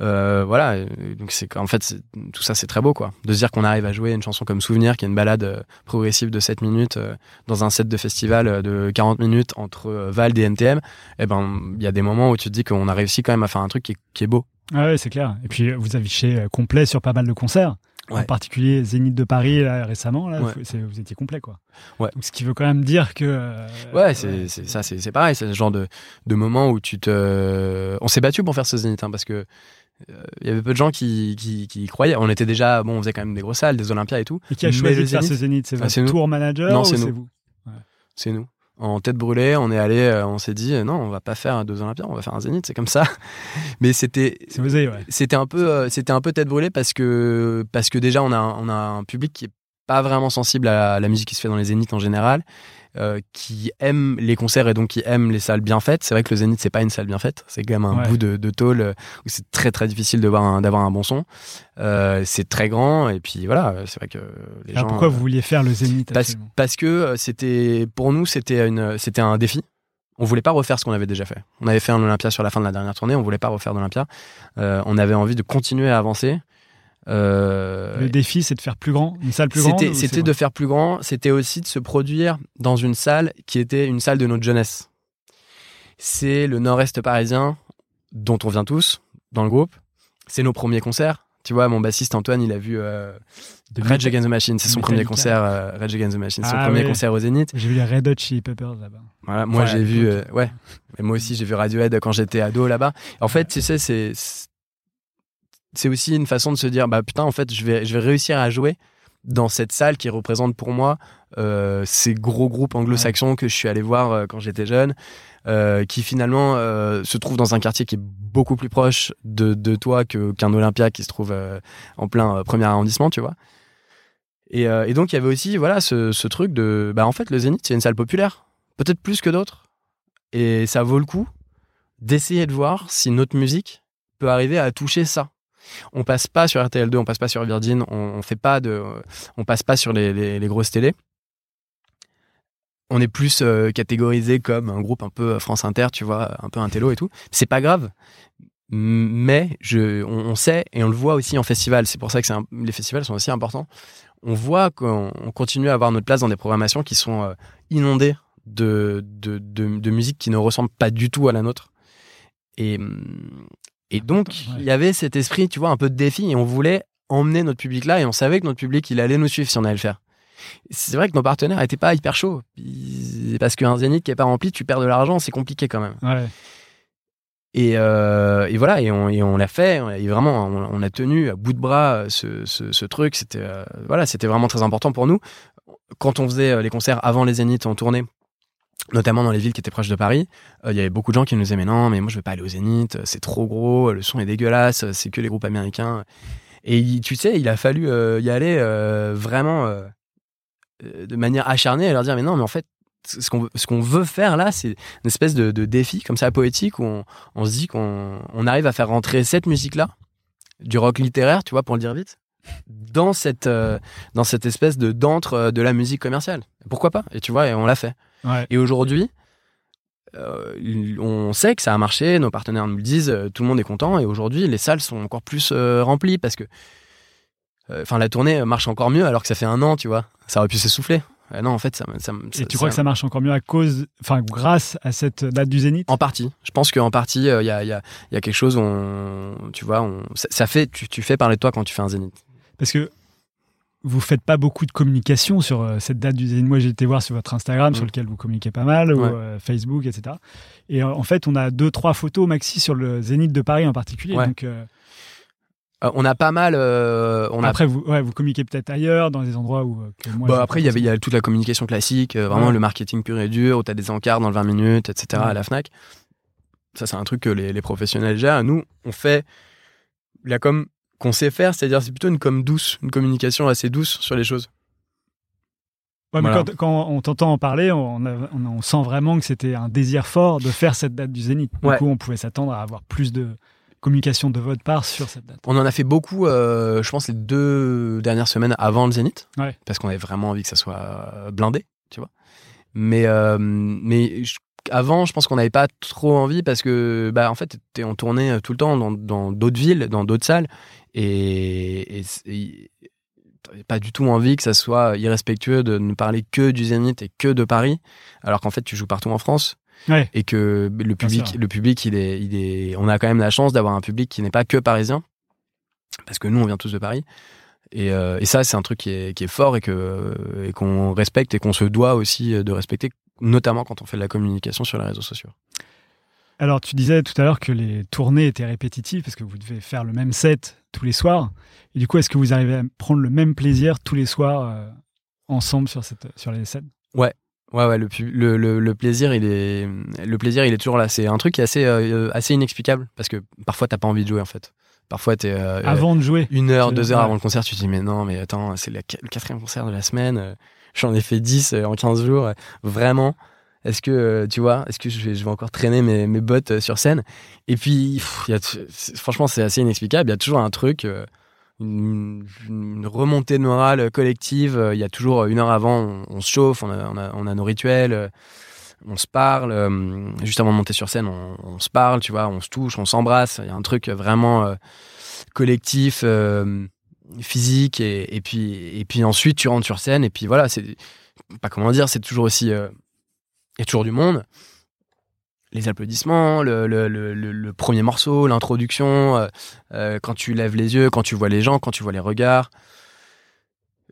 Euh, voilà, donc c'est en fait tout ça c'est très beau quoi. De se dire qu'on arrive à jouer une chanson comme Souvenir, qui est une balade euh, progressive de 7 minutes euh, dans un set de festival euh, de 40 minutes entre euh, Vald et NTM, et ben il y a des moments où tu te dis qu'on a réussi quand même à faire un truc qui est, beau. Ah ouais, c'est clair. Et puis, vous affichez euh, complet sur pas mal de concerts. En particulier Zénith de Paris là, récemment, là, Ouais. vous- étiez complet quoi. Ouais. Donc, ce qui veut quand même dire que. euh, Ouais, c'est c'est- ça, c'est c'est pareil, c'est le genre de, de moment où tu te. On s'est battu pour faire ce zénith, hein, parce que euh, il y avait peu de gens qui, qui, croyaient. On était déjà, bon, on faisait quand même des grosses salles, des Olympias et tout. Et qui a choisi de faire ce Zénith C'est Ah, votre tour manager Non, ou c'est c'est vous? C'est nous. En tête brûlée, on est allé, euh, on s'est dit, euh, non, on va pas faire deux Olympias, on va faire un zénith, c'est comme ça. Mais c'était, ouais. c'était un peu, euh, c'était un peu tête brûlée parce que, parce que déjà on a, un- on a un public qui est pas vraiment sensible à la musique qui se fait dans les zéniths en général, euh, qui aime les concerts et donc qui aime les salles bien faites. C'est vrai que le zénith c'est pas une salle bien faite, c'est quand même un Ouais. bout de, de tôle euh, où c'est très très difficile un- d'avoir un bon son. Euh, c'est très grand et puis voilà, c'est vrai que les Alors gens. pourquoi euh, vous vouliez faire le Zénith parce, que c'était pour nous c'était un défi. On voulait pas refaire ce qu'on avait déjà fait. On avait fait un Olympia sur la fin de la dernière tournée, on voulait pas refaire d'Olympia. Euh, on avait envie de continuer à avancer. Euh, Le défi, c'est de faire plus grand, une salle plus grande. c'était de faire plus grand, c'était aussi de se produire dans une salle qui était une salle de notre jeunesse. C'est le nord-est parisien dont on vient tous dans le groupe. C'est nos premiers concerts. Tu vois, mon bassiste Antoine, il a vu euh, de Rage Against the Machine. C'est son premier concert, euh, Rage Against the Machine. Son Ah premier concert au Zénith. J'ai vu les Red Hot Chili Peppers là-bas. Voilà, moi Ouais, j'ai vu, euh, ouais, moi aussi j'ai vu Radiohead quand j'étais ado là-bas. En fait, tu sais, c'est c'est aussi une façon de se dire, bah putain, en fait, je vais je vais réussir à jouer dans cette salle qui représente pour moi euh, ces gros groupes anglo-saxons que je suis allé voir euh, quand j'étais jeune, euh, qui finalement se trouve dans un quartier qui est beaucoup plus proche de, de toi que qu'un Olympia qui se trouve en plein premier arrondissement, tu vois. Et, et donc il y avait aussi voilà ce, ce truc de, bah en fait, le Zénith c'est une salle populaire, peut-être plus que d'autres, et ça vaut le coup d'essayer de voir si notre musique peut arriver à toucher ça. On passe pas sur RTL2, on passe pas sur Virgin, on, on fait pas de, on passe pas sur les, les, grosses télés. On est plus euh, catégorisé comme un groupe un peu euh, France Inter, tu vois, un peu un télo et tout. C'est pas grave, mais je, on, sait et on le voit aussi en festival. C'est pour ça que les festivals sont aussi importants. On voit qu'on on continue à avoir notre place dans des programmations qui sont euh, inondées de, de, de, de musique qui ne ressemble pas du tout à la nôtre. Et, hum, et donc, Ouais. il y avait cet esprit, tu vois, un peu de défi et on voulait emmener notre public là et on savait que notre public, il allait nous suivre si on allait le faire. C'est vrai que nos partenaires étaient pas hyper chauds. Parce qu'un zénith qui est pas rempli, tu perds de l'argent, c'est compliqué quand même. Ouais. Et, euh, et voilà, et on, et on l'a fait. Et vraiment, on, on a tenu à bout de bras euh, ce, ce, ce truc. C'était euh, voilà, c'était vraiment très important pour nous. Quand on faisait les concerts avant les Zéniths en tournée, notamment dans les villes qui étaient proches de Paris, euh, il y avait beaucoup de gens qui nous disaient mais non, mais moi je veux pas aller au Zénith, c'est trop gros, le son est dégueulasse, c'est que les groupes américains. Et tu sais, il a fallu euh, y aller euh, vraiment euh, euh, de manière acharnée et leur dire mais non, mais en fait ce qu'on ce qu'on veut faire là, c'est une espèce de, défi comme ça poétique où on, se dit qu'on on arrive à faire rentrer cette musique-là, du rock littéraire, tu vois, pour le dire vite, dans cette, euh, dans cette espèce de d'antre euh, de la musique commerciale. Pourquoi pas? Et tu vois, et on l'a fait. Ouais. Et aujourd'hui, euh, on sait que ça a marché, nos partenaires nous le disent, euh, tout le monde est content, et aujourd'hui, les salles sont encore plus euh, remplies parce que euh, la tournée marche encore mieux alors que ça fait un an, tu vois. Ça aurait pu s'essouffler. Euh, non, en fait, ça, ça, Et ça- tu crois que ça marche encore mieux à cause, enfin grâce à cette date du Zénith? En partie. Je pense qu'en partie, il y, a, il y a- il y a quelque chose, où on, tu vois, on, ça, ça fait, tu, tu fais parler de toi quand tu fais un zénith. Parce que vous faites pas beaucoup de communication sur euh, cette date du Zénith. Moi, j'ai été voir sur votre Instagram, sur Mm. lequel vous communiquez pas mal, ou euh, Facebook, etc. Et euh, en fait, on a deux, trois photos maxi sur le Zénith de Paris en particulier. Ouais. Donc, on a pas mal, on a après, vous, ouais, vous communiquez peut-être ailleurs, dans des endroits où. que moi, Bah, après, il y y a toute la communication classique, vraiment le marketing pur et dur, où tu as des encarts dans le 20 minutes, etc. À la Fnac. Ça, c'est un truc que les, les professionnels gèrent. Nous, on fait la com qu'on sait faire, c'est-à-dire c'est plutôt une com douce, une communication assez douce sur les choses. Ouais, mais Voilà. quand, quand on t'entend en parler, on, a- on- on sent vraiment que c'était un désir fort de faire cette date du Zénith. Du Ouais. coup, on pouvait s'attendre à avoir plus de communication de votre part sur cette date. On en a fait beaucoup, euh, je pense, les deux dernières semaines avant le Zénith. Ouais. Parce qu'on avait vraiment envie que ça soit euh, blindé, tu vois. Mais, euh, mais je- avant, je pense qu'on n'avait pas trop envie parce que, bah, en fait, tournée euh, tout le temps dans d'autres villes, dans d'autres salles. Et, et, et pas du tout envie que ça soit irrespectueux de ne parler que du Zénith et que de Paris. Alors qu'en fait, tu joues partout en France Ouais. et que le public, le public, il est, il est, on a quand même la chance d'avoir un public qui n'est pas que parisien, parce que nous, on vient tous de Paris. Et, euh, et ça, c'est un truc qui est, qui est fort et que et qu'on respecte et qu'on se doit aussi de respecter, notamment quand on fait de la communication sur les réseaux sociaux. Alors, tu disais tout à l'heure que les tournées étaient répétitives parce que vous devez faire le même set tous les soirs. Et du coup, est-ce que vous arrivez à prendre le même plaisir tous les soirs euh, ensemble sur, cette, sur les scènes? Ouais, ouais, le, pu- le, le, le plaisir, il est, le plaisir, il est toujours là. C'est un truc qui est assez, euh, assez inexplicable parce que parfois, t'as pas envie de jouer en fait. Parfois, t'es euh, Avant de jouer une heure, deux heures ouais. avant le concert, tu te dis mais non, mais attends, c'est le qu- le quatrième concert de la semaine. euh, J'en ai fait 10 euh, en 15 jours. Vraiment Est-ce que, euh, tu vois, est-ce que je vais, encore traîner mes, bottes euh, sur scène? Et puis, franchement, c'est assez inexplicable. Il y a toujours un truc, euh, une, remontée de morale collective. Il y a toujours une heure avant, on, se chauffe, on a, nos rituels. on se parle, juste avant de monter sur scène, on, se parle, tu vois, on se touche, on s'embrasse. Il y a un truc vraiment collectif, physique, et, puis et puis ensuite tu rentres sur scène, et puis voilà, c'est pas comment dire, c'est toujours aussi, il y a toujours du monde, les applaudissements, le, le, le, le- le premier morceau, l'introduction, euh, euh, quand tu lèves les yeux, quand tu vois les gens, quand tu vois les regards.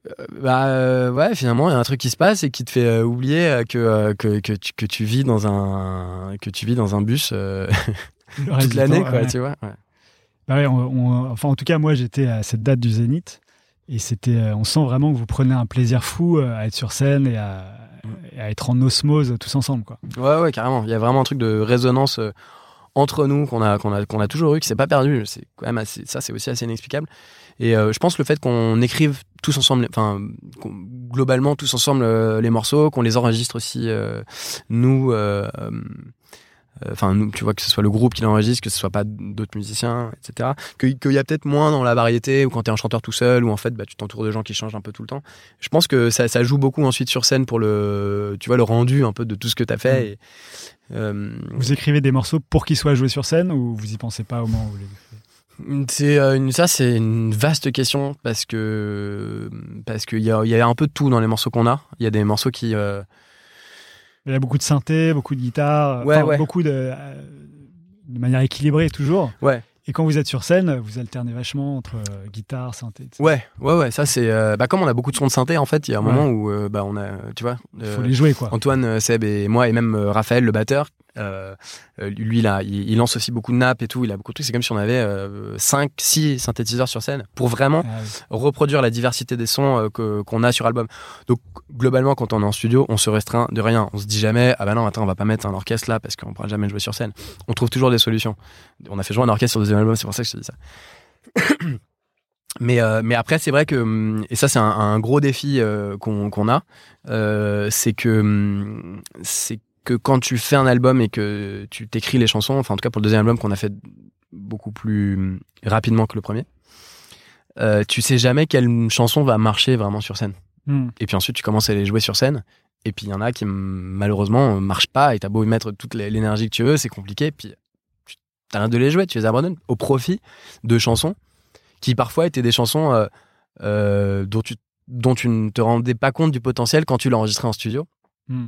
Euh, bah euh, ouais, finalement, il y a un truc qui se passe et qui te fait oublier que, que, que, tu, que tu vis dans un que tu vis dans un bus toute l'année, quoi, ouais. tu vois. ouais. Bah ouais, on- on- enfin, en tout cas, moi, j'étais à cette date du Zénith. Et c'était, on sent vraiment que vous prenez un plaisir fou à être sur scène et à, à être en osmose tous ensemble. Quoi. Ouais, ouais, carrément. Il y a vraiment un truc de résonance euh, entre nous qu'on a, qu'on a, qu'on a toujours eu, qui s'est pas perdu. C'est quand même assez, ça, c'est aussi assez inexplicable. Et euh, je pense le fait qu'on écrive tous ensemble, enfin, globalement tous ensemble euh, les morceaux, qu'on les enregistre aussi, nous, euh, enfin, tu vois, que ce soit le groupe qui l'enregistre, que ce soit pas d'autres musiciens, etc. Que- Qu'il y a peut-être moins dans la variété, ou quand t'es un chanteur tout seul, ou en fait, bah, tu t'entoures de gens qui changent un peu tout le temps. Je pense que ça, ça joue beaucoup ensuite sur scène pour le, tu vois, le rendu un peu de tout ce que t'as fait. Mm. Et, euh, Vous écrivez des morceaux pour qu'ils soient joués sur scène ou vous y pensez pas au moment où vous les écrivez C'est euh, ça, c'est une vaste question parce que parce qu'il y a, il y a un peu de tout dans les morceaux qu'on a. Il y a des morceaux qui euh, Il y a beaucoup de synthé, beaucoup de guitare, Ouais, enfin, ouais. beaucoup de, euh, de manière équilibrée toujours. ouais Et quand vous êtes sur scène, vous alternez vachement entre euh, guitare, synthé. etc. ouais ouais ouais ça c'est euh, bah, comme on a beaucoup de sons de synthé en fait il y a un Ouais. moment où euh, bah on a tu vois Il faut les jouer, quoi. Antoine, Seb et moi et même Raphaël le batteur euh, euh, lui là il, il lance aussi beaucoup de nappes et tout il a beaucoup de trucs c'est comme si on avait 5 6 synthétiseurs sur scène pour vraiment Ah oui. reproduire la diversité des sons euh, que- qu'on a sur album. Donc globalement, quand on est en studio, on se restreint de rien. On se dit jamais ah bah non attends on va pas mettre un orchestre là parce qu'on pourra jamais jouer sur scène. On trouve toujours des solutions. On a fait jouer un orchestre sur le deuxième album, c'est pour ça que je te dis ça. Mais, euh, mais après, c'est vrai que, hum, et ça, c'est un, un gros défi euh, qu'on qu'on a, euh, c'est que, hum, c'est que quand tu fais un album et que tu t'écris les chansons, enfin, en tout cas pour le deuxième album qu'on a fait beaucoup plus rapidement que le premier, euh, tu sais jamais quelle chanson va marcher vraiment sur scène. Hmm. Et puis ensuite, tu commences à les jouer sur scène. Et puis il y en a qui, malheureusement, marchent pas. Et t'as beau y mettre toute l'énergie que tu veux, c'est compliqué. Puis tu t'arrêtes de les jouer, tu les abandonnes au profit de chansons qui parfois étaient des chansons euh, euh, dont, tu, dont tu ne te rendais pas compte du potentiel quand tu l'as enregistré en studio. Hmm.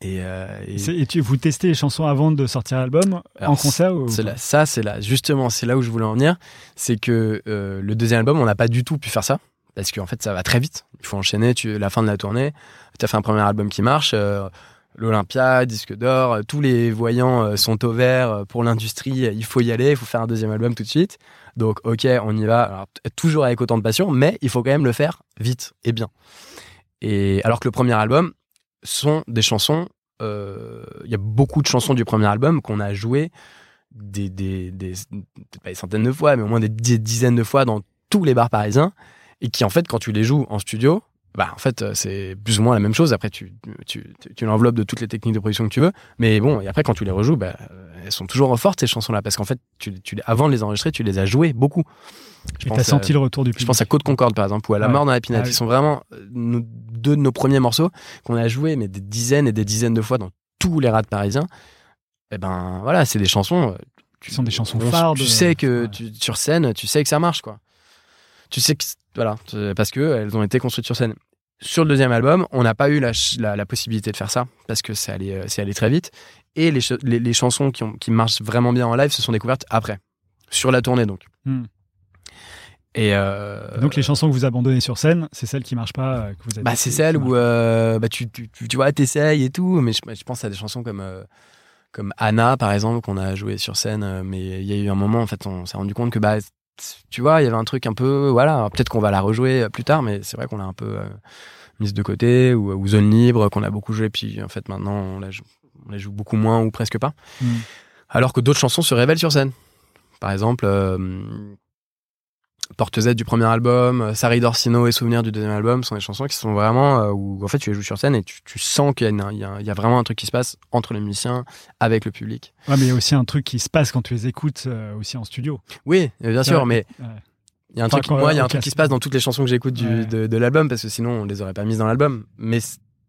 Et, euh, et- tu, vous testez les chansons avant de sortir l'album en concert ou là, ça, c'est là, justement, c'est là où je voulais en venir. C'est que euh, le deuxième album, on n'a pas du tout pu faire ça. Parce qu'en fait, ça va très vite. Il faut enchaîner tu, la fin de la tournée. Tu as fait un premier album qui marche. euh, L'Olympia, disque d'or, euh, tous les voyants euh, sont au vert pour l'industrie. Il faut y aller, il faut faire un deuxième album tout de suite. Donc, ok, on y va. Alors, toujours avec autant de passion, mais il faut quand même le faire vite et bien. Et alors que le premier album sont des chansons. euh, Il y a beaucoup de chansons du premier album qu'on a jouées des, des, des, pas des centaines de fois, mais au moins des, di- dizaines de fois dans tous les bars parisiens, et qui en fait, quand tu les joues en studio, bah en fait c'est plus ou moins la même chose. Après tu tu, tu, tu l'enveloppes de toutes les techniques de production que tu veux, mais bon et après quand tu les rejoues, bah, elles sont toujours fortes ces chansons là parce qu'en fait tu, tu avant de les enregistrer tu les as jouées beaucoup. Je pense t'as à- senti le retour du public. Je pense à Côte Concorde par exemple ou à La Ouais. mort dans la pinate. Ah oui. Ils sont vraiment euh, nos- deux de nos premiers morceaux qu'on a joués mais des dizaines et des dizaines de fois dans tous les rats parisiens. Et ben voilà, c'est des chansons. euh, Ce sont des chansons on- phares Tu de- sais que ouais. tu- sur scène, tu sais que ça marche quoi. Tu sais que voilà, parce que elles ont été construites sur scène. Sur le deuxième album, on n'a pas eu la, ch- la, la possibilité de faire ça parce que c'est allé, euh, allé très vite. Et les, les, les chansons qui, ont, qui marchent vraiment bien en live se sont découvertes après, sur la tournée donc. Hmm. Et euh, Donc les chansons que vous abandonnez sur scène, c'est celles qui marchent pas, euh, que vous avez bah, c'est celle où euh, bah, tu, tu, tu, vois, t'essayes et tout, mais je, je pense à des chansons comme, euh, comme Anna, par exemple, qu'on a joué sur scène, mais il y a eu un moment, en fait, on s'est rendu compte que, bah, tu vois, il y avait un truc un peu, voilà, peut-être qu'on va la rejouer plus tard, mais c'est vrai qu'on l'a un peu mise de côté, ou, ou Zone Libre, qu'on a beaucoup joué, puis en fait, maintenant, on la joue, on la joue beaucoup moins ou presque pas. Hmm. Alors que d'autres chansons se révèlent sur scène. Par exemple, Porte Z du premier album, euh, Sarri d'Orsino et Souvenirs du deuxième album sont des chansons qui sont vraiment euh, où en fait tu les joues sur scène et tu, tu sens qu'il y y, y a vraiment un truc qui se passe entre les musiciens, avec le public. Ouais, mais il y a aussi un truc qui se passe quand tu les écoutes euh, aussi en studio. Oui, bien sûr, mais Ouais. il y a un Enfin, truc, moi, il y a un truc qui se passe dans toutes les chansons que j'écoute Ouais. de, de l'album parce que sinon on les aurait pas mises dans l'album. Mais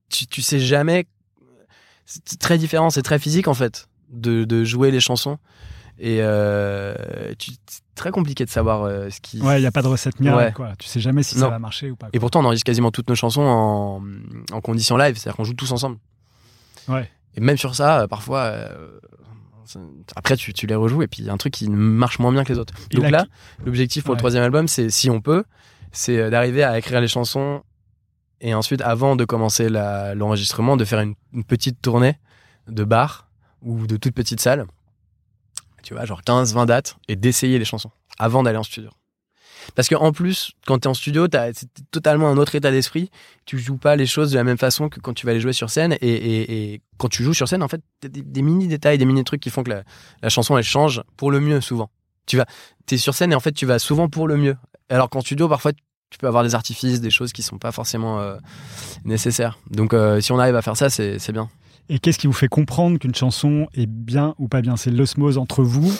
tu, tu sais jamais, c'est très différent, c'est très physique en fait de, de jouer les chansons et euh, c'est très compliqué de savoir euh, ce qui. Ouais, il n'y a pas de recette miracle, Ouais. quoi. Tu sais jamais si ça va marcher ou pas. Et pourtant, on enregistre quasiment toutes nos chansons en, en conditions live, c'est-à-dire qu'on joue tous ensemble. Ouais. Et même sur ça, euh, parfois, euh, après tu, tu les rejoues et puis il y a un truc qui marche moins bien que les autres. Et Donc là, l'objectif pour Ouais. le troisième album, c'est si on peut, c'est d'arriver à écrire les chansons et ensuite, avant de commencer l'enregistrement, de faire une, une petite tournée de bar ou de toute petite salle. Tu vois, genre 15, 20 dates et d'essayer les chansons avant d'aller en studio. Parce que en plus, quand tu es en studio, c'est totalement un autre état d'esprit. Tu joues pas les choses de la même façon que quand tu vas les jouer sur scène. Et, quand tu joues sur scène, en fait, t'as des, des mini détails, des mini trucs qui font que la, chanson elle change pour le mieux souvent. Tu vas, es sur scène et en fait tu vas souvent pour le mieux. Alors qu'en studio, parfois tu peux avoir des artifices, des choses qui sont pas forcément euh, nécessaires. Donc euh, si on arrive à faire ça, c'est bien. Et qu'est-ce qui vous fait comprendre qu'une chanson est bien ou pas bien? C'est l'osmose entre vous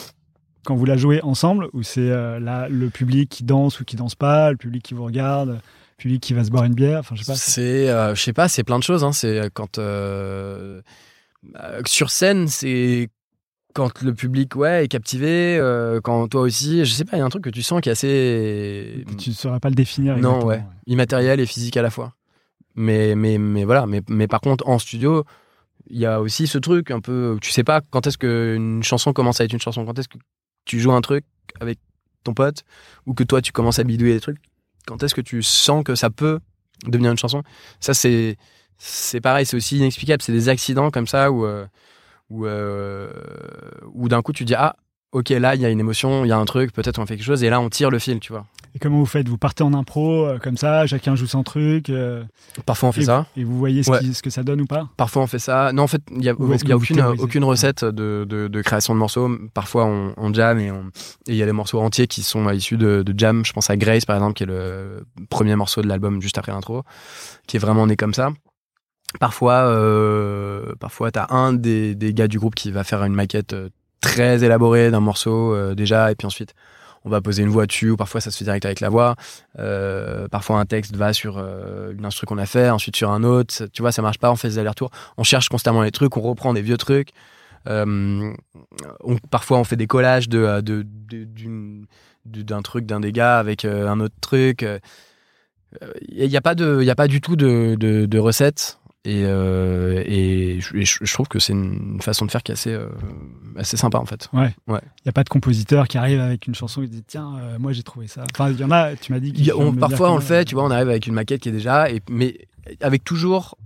quand vous la jouez ensemble ou c'est euh, là, le public qui danse ou qui danse pas, le public qui vous regarde, le public qui va se boire une bière? Enfin, je sais pas. C'est, euh, je sais pas, c'est plein de choses. Hein. C'est quand euh, euh, sur scène, c'est quand le public ouais est captivé, euh, quand toi aussi, je sais pas, il y a un truc que tu sens qui est assez Tu ne saurais pas le définir non ouais, immatériel et physique à la fois. Mais mais mais voilà, mais mais par contre en studio, il y a aussi ce truc un peu, tu sais pas quand est-ce qu'une chanson commence à être une chanson, quand est-ce que tu joues un truc avec ton pote ou que toi tu commences à bidouiller des trucs, quand est-ce que tu sens que ça peut devenir une chanson? Ça c'est c'est pareil, c'est aussi inexplicable, c'est des accidents comme ça où euh, euh, où d'un coup tu dis ah ok là il y a une émotion, il y a un truc, peut-être on fait quelque chose et là on tire le fil, tu vois. Et comment vous faites? Vous partez en impro euh, comme ça, chacun joue son truc euh, Parfois on fait et, ça. et vous voyez ce, Ouais. qui- ce que ça donne ou pas? Parfois on fait ça. Non, en fait, il y a, y a aucune, recette de, de, de création de morceaux. Parfois on, on jam et il y a des morceaux entiers qui sont issus de, de jam. Je pense à Grace par exemple, qui est le premier morceau de l'album juste après l'intro, qui est vraiment né comme ça. Parfois, euh, parfois t'as un des, des gars du groupe qui va faire une maquette euh, très élaborée d'un morceau euh, déjà, et puis ensuite on va poser une voix dessus, ou parfois ça se fait direct avec la voix. Euh, parfois un texte va sur euh, une qu'on a fait, ensuite sur un autre. Tu vois, ça marche pas, on fait des allers-retours. On cherche constamment les trucs, on reprend des vieux trucs. Euh, parfois on fait des collages de, d'un truc d'un gars avec un autre truc. Il n'y a pas de, y a pas du tout de, de, de. Et, euh, et, je, et je- je trouve que c'est une façon de faire qui est assez, euh, assez sympa en fait. Ouais. Il Ouais. n'y a pas de compositeur qui arrive avec une chanson et dit tiens, euh, moi j'ai trouvé ça. Enfin, il y en a, tu m'as dit. Y a- on- parfois on le fait, tu vois, on arrive avec une maquette qui est déjà, et, mais avec toujours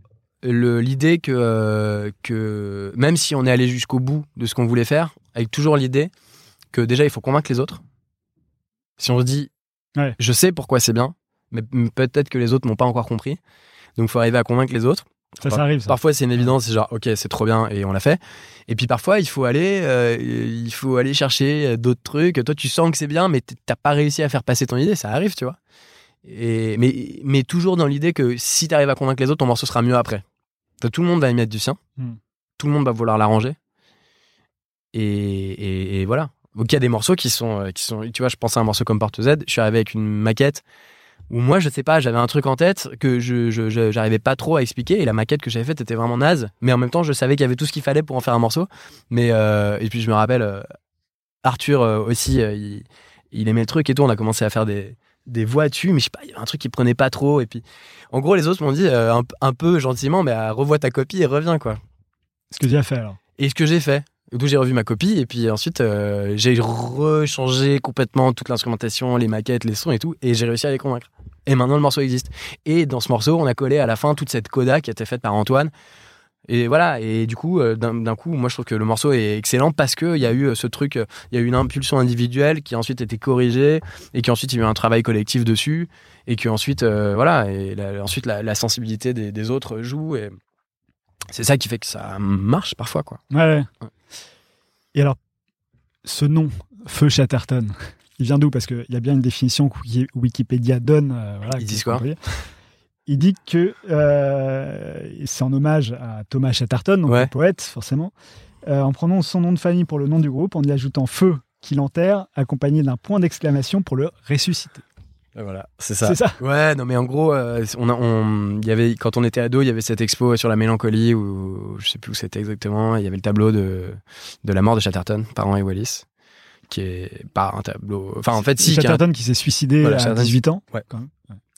l'idée que, que même si on est allé jusqu'au bout de ce qu'on voulait faire, avec toujours l'idée que déjà il faut convaincre les autres. Si on se dit, Ouais. je sais pourquoi c'est bien, mais peut-être que les autres m'ont pas encore compris, donc il faut arriver à convaincre les autres. Ça, ça arrive. Ça. Parfois c'est une évidence, c'est genre ok c'est trop bien et on l'a fait. Et puis parfois il faut aller, euh, il faut aller chercher d'autres trucs. Toi tu sens que c'est bien, mais t'as pas réussi à faire passer ton idée, ça arrive, tu vois. Et, mais, mais toujours dans l'idée que si tu arrives à convaincre les autres, ton morceau sera mieux après. Tout le monde va y mettre du sien. Hmm. Tout le monde va vouloir l'arranger. Et, et, et voilà. Donc il y a des morceaux qui sont, euh, qui sont. Tu vois, je pensais à un morceau comme Porte Z. Je suis arrivé avec une maquette où moi, je sais pas, j'avais un truc en tête que je, je, je- j'arrivais pas trop à expliquer. Et la maquette que j'avais faite était vraiment naze. Mais en même temps, je savais qu'il y avait tout ce qu'il fallait pour en faire un morceau. Mais euh, et puis je me rappelle, euh, Arthur euh, aussi, il, il aimait le truc et tout. On a commencé à faire des des voix dessus, mais je sais pas, il y avait un truc qui prenait pas trop. Et puis, en gros, les autres m'ont dit un, un peu gentiment, mais euh, revois ta copie et reviens quoi. Ce que j'ai fait alors. Et ce que j'ai fait. D'où j'ai revu ma copie et puis ensuite euh, j'ai rechangé complètement toute l'instrumentation, les maquettes, les sons et tout et j'ai réussi à les convaincre. Et maintenant le morceau existe. Et dans ce morceau, on a collé à la fin toute cette coda qui a été faite par Antoine. Et voilà, et du coup, euh, d'un coup, moi je trouve que le morceau est excellent parce qu'il y a eu euh, ce truc, euh, il y a eu une impulsion individuelle qui a ensuite été corrigée et qui ensuite il y a eu un travail collectif dessus et que ensuite, euh, voilà, et la- ensuite la, la sensibilité des, des autres joue et c'est ça qui fait que ça marche parfois quoi. Ouais, ouais. Ouais. Et alors, ce nom, Feu Chatterton, il vient d'où? Parce qu'il y a bien une définition que Wiki- Wikipédia donne. euh, voilà, Ils disent quoi? Il dit que euh, c'est en hommage à Thomas Chatterton, donc Ouais. le poète, forcément, euh, en prenant son nom de famille pour le nom du groupe, en y ajoutant Feu qui l'enterre, accompagné d'un point d'exclamation pour le ressusciter. Voilà, c'est ça. C'est ça Ouais, non mais en gros, euh, on a, on, il y avait, quand on était ado, il y avait cette expo sur la mélancolie où je sais plus où c'était exactement. Il y avait le tableau de, de la mort de Chatterton par Henry Wallis, qui est pas un tableau. Enfin, en fait, si, un- Chatterton qui s'est suicidé Voilà, à Chatterton. 18 ans. Ouais. quand même.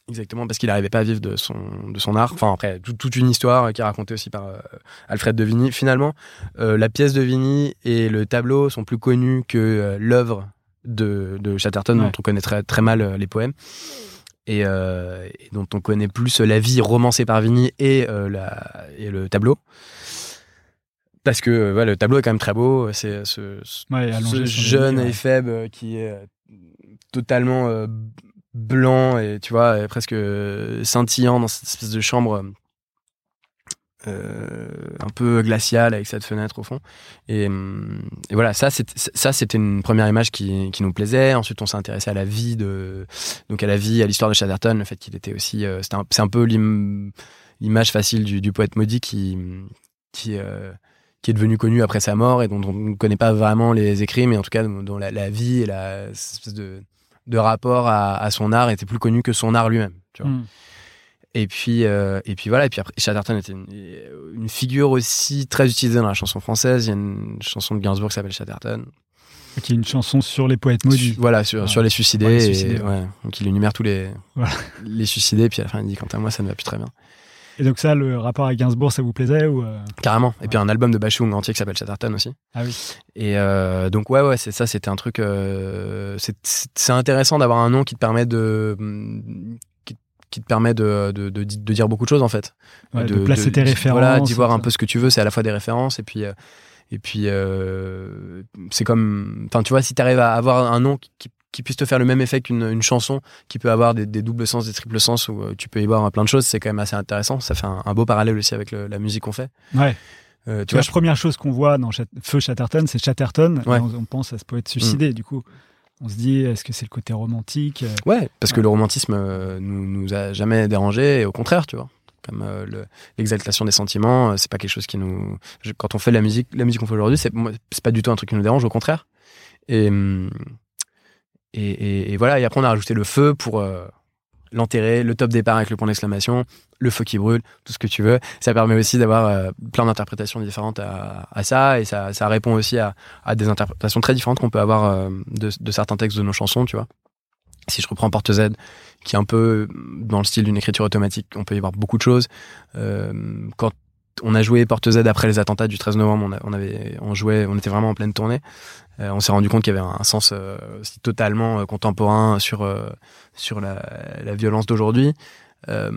exactement parce qu'il n'arrivait pas à vivre de son, de son art. Enfin, après, tout- toute une histoire qui est racontée aussi par euh, Alfred de Vigny. Finalement, euh, la pièce de Vigny et le tableau sont plus connus que euh, l'œuvre de, de Chatterton, Ouais. dont on connaît très, très mal euh, les poèmes. Et, euh, et dont on connaît plus la vie romancée par Vigny et, euh, la, et le tableau. Parce que euh, ouais, le tableau est quand même très beau. C'est ce, ce- Ouais, jeune ouais. et faible euh, qui est euh, totalement euh, blanc et tu vois euh, presque euh, scintillant dans cette espèce de chambre euh, un peu glaciale avec cette fenêtre au fond. Et, et voilà ça c'était une première image qui, nous plaisait. Ensuite on s'est intéressé à la vie de donc à la vie à l'histoire de Chatterton le fait qu'il était aussi euh, c'était un- c'est un peu l'im- l'image facile du, poète maudit qui qui euh, est devenu connu après sa mort et dont on ne connaît pas vraiment les écrits, mais en tout cas dont la, vie et la espèce de, de rapport à, son art était plus connu que son art lui-même. Et puis euh, et puis voilà. Et puis après, Chatterton était une, une figure aussi très utilisée dans la chanson française. Il y a une chanson de Gainsbourg qui s'appelle Chatterton. Qui est une chanson sur les poètes maudits. Voilà sur, Ouais. sur les suicidés. Ouais, les et- suicidés, ouais. ouais. Donc il énumère tous les Voilà. les suicidés. Puis à la fin il dit quant à moi ça ne va plus très bien. Et donc ça, le rapport à Gainsbourg, ça vous plaisait ou euh, Carrément. Et puis un album de Bachung entier qui s'appelle Chatterton aussi. Ah oui. Et euh, donc ouais ouais c'est ça c'était un truc c'est c'est intéressant d'avoir un nom qui te permet de qui, te permet de, de, de, de dire beaucoup de choses en fait Ouais, de, placer tes références. voilà d'y voir un peu ce que tu veux c'est à la fois des références et puis euh, et puis euh, c'est comme enfin tu vois si tu arrives à avoir un nom qui, qui, qui puisse te faire le même effet qu'une une chanson qui peut avoir des, des doubles sens des triples sens où euh, tu peux y voir plein de choses c'est quand même assez intéressant ça fait un, un beau parallèle aussi avec le- la musique qu'on fait Ouais. Euh, tu vois la première chose qu'on voit dans Feu Chatterton, c'est Chatterton. et Ouais. on, on pense à ce poète suicidé. Du coup, on se dit, est-ce que c'est le côté romantique euh, Ouais, parce que le romantisme euh, nous, nous a jamais dérangé, et au contraire, tu vois. Comme euh, le- l'exaltation des sentiments, euh, c'est pas quelque chose qui nous. je- quand on fait la musique, la musique qu'on fait aujourd'hui, c'est pas du tout un truc qui nous dérange, au contraire. Et, hum, et, et- et voilà, et après on a rajouté le feu pour l'enterrer, le top départ avec le point d'exclamation, le feu qui brûle, tout ce que tu veux. Ça permet aussi d'avoir euh, plein d'interprétations différentes à, ça, et ça, ça répond aussi à, des interprétations très différentes qu'on peut avoir euh, de, de certains textes de nos chansons, tu vois. Si je reprends Porte Z, qui est un peu dans le style d'une écriture automatique, on peut y voir beaucoup de choses. Euh, quand on a joué Porte Z après les attentats du 13 novembre, on, avait, on jouait, on était vraiment en pleine tournée. Euh, on s'est rendu compte qu'il y avait un sens euh, totalement euh, contemporain sur euh, sur la, la violence d'aujourd'hui. Euh,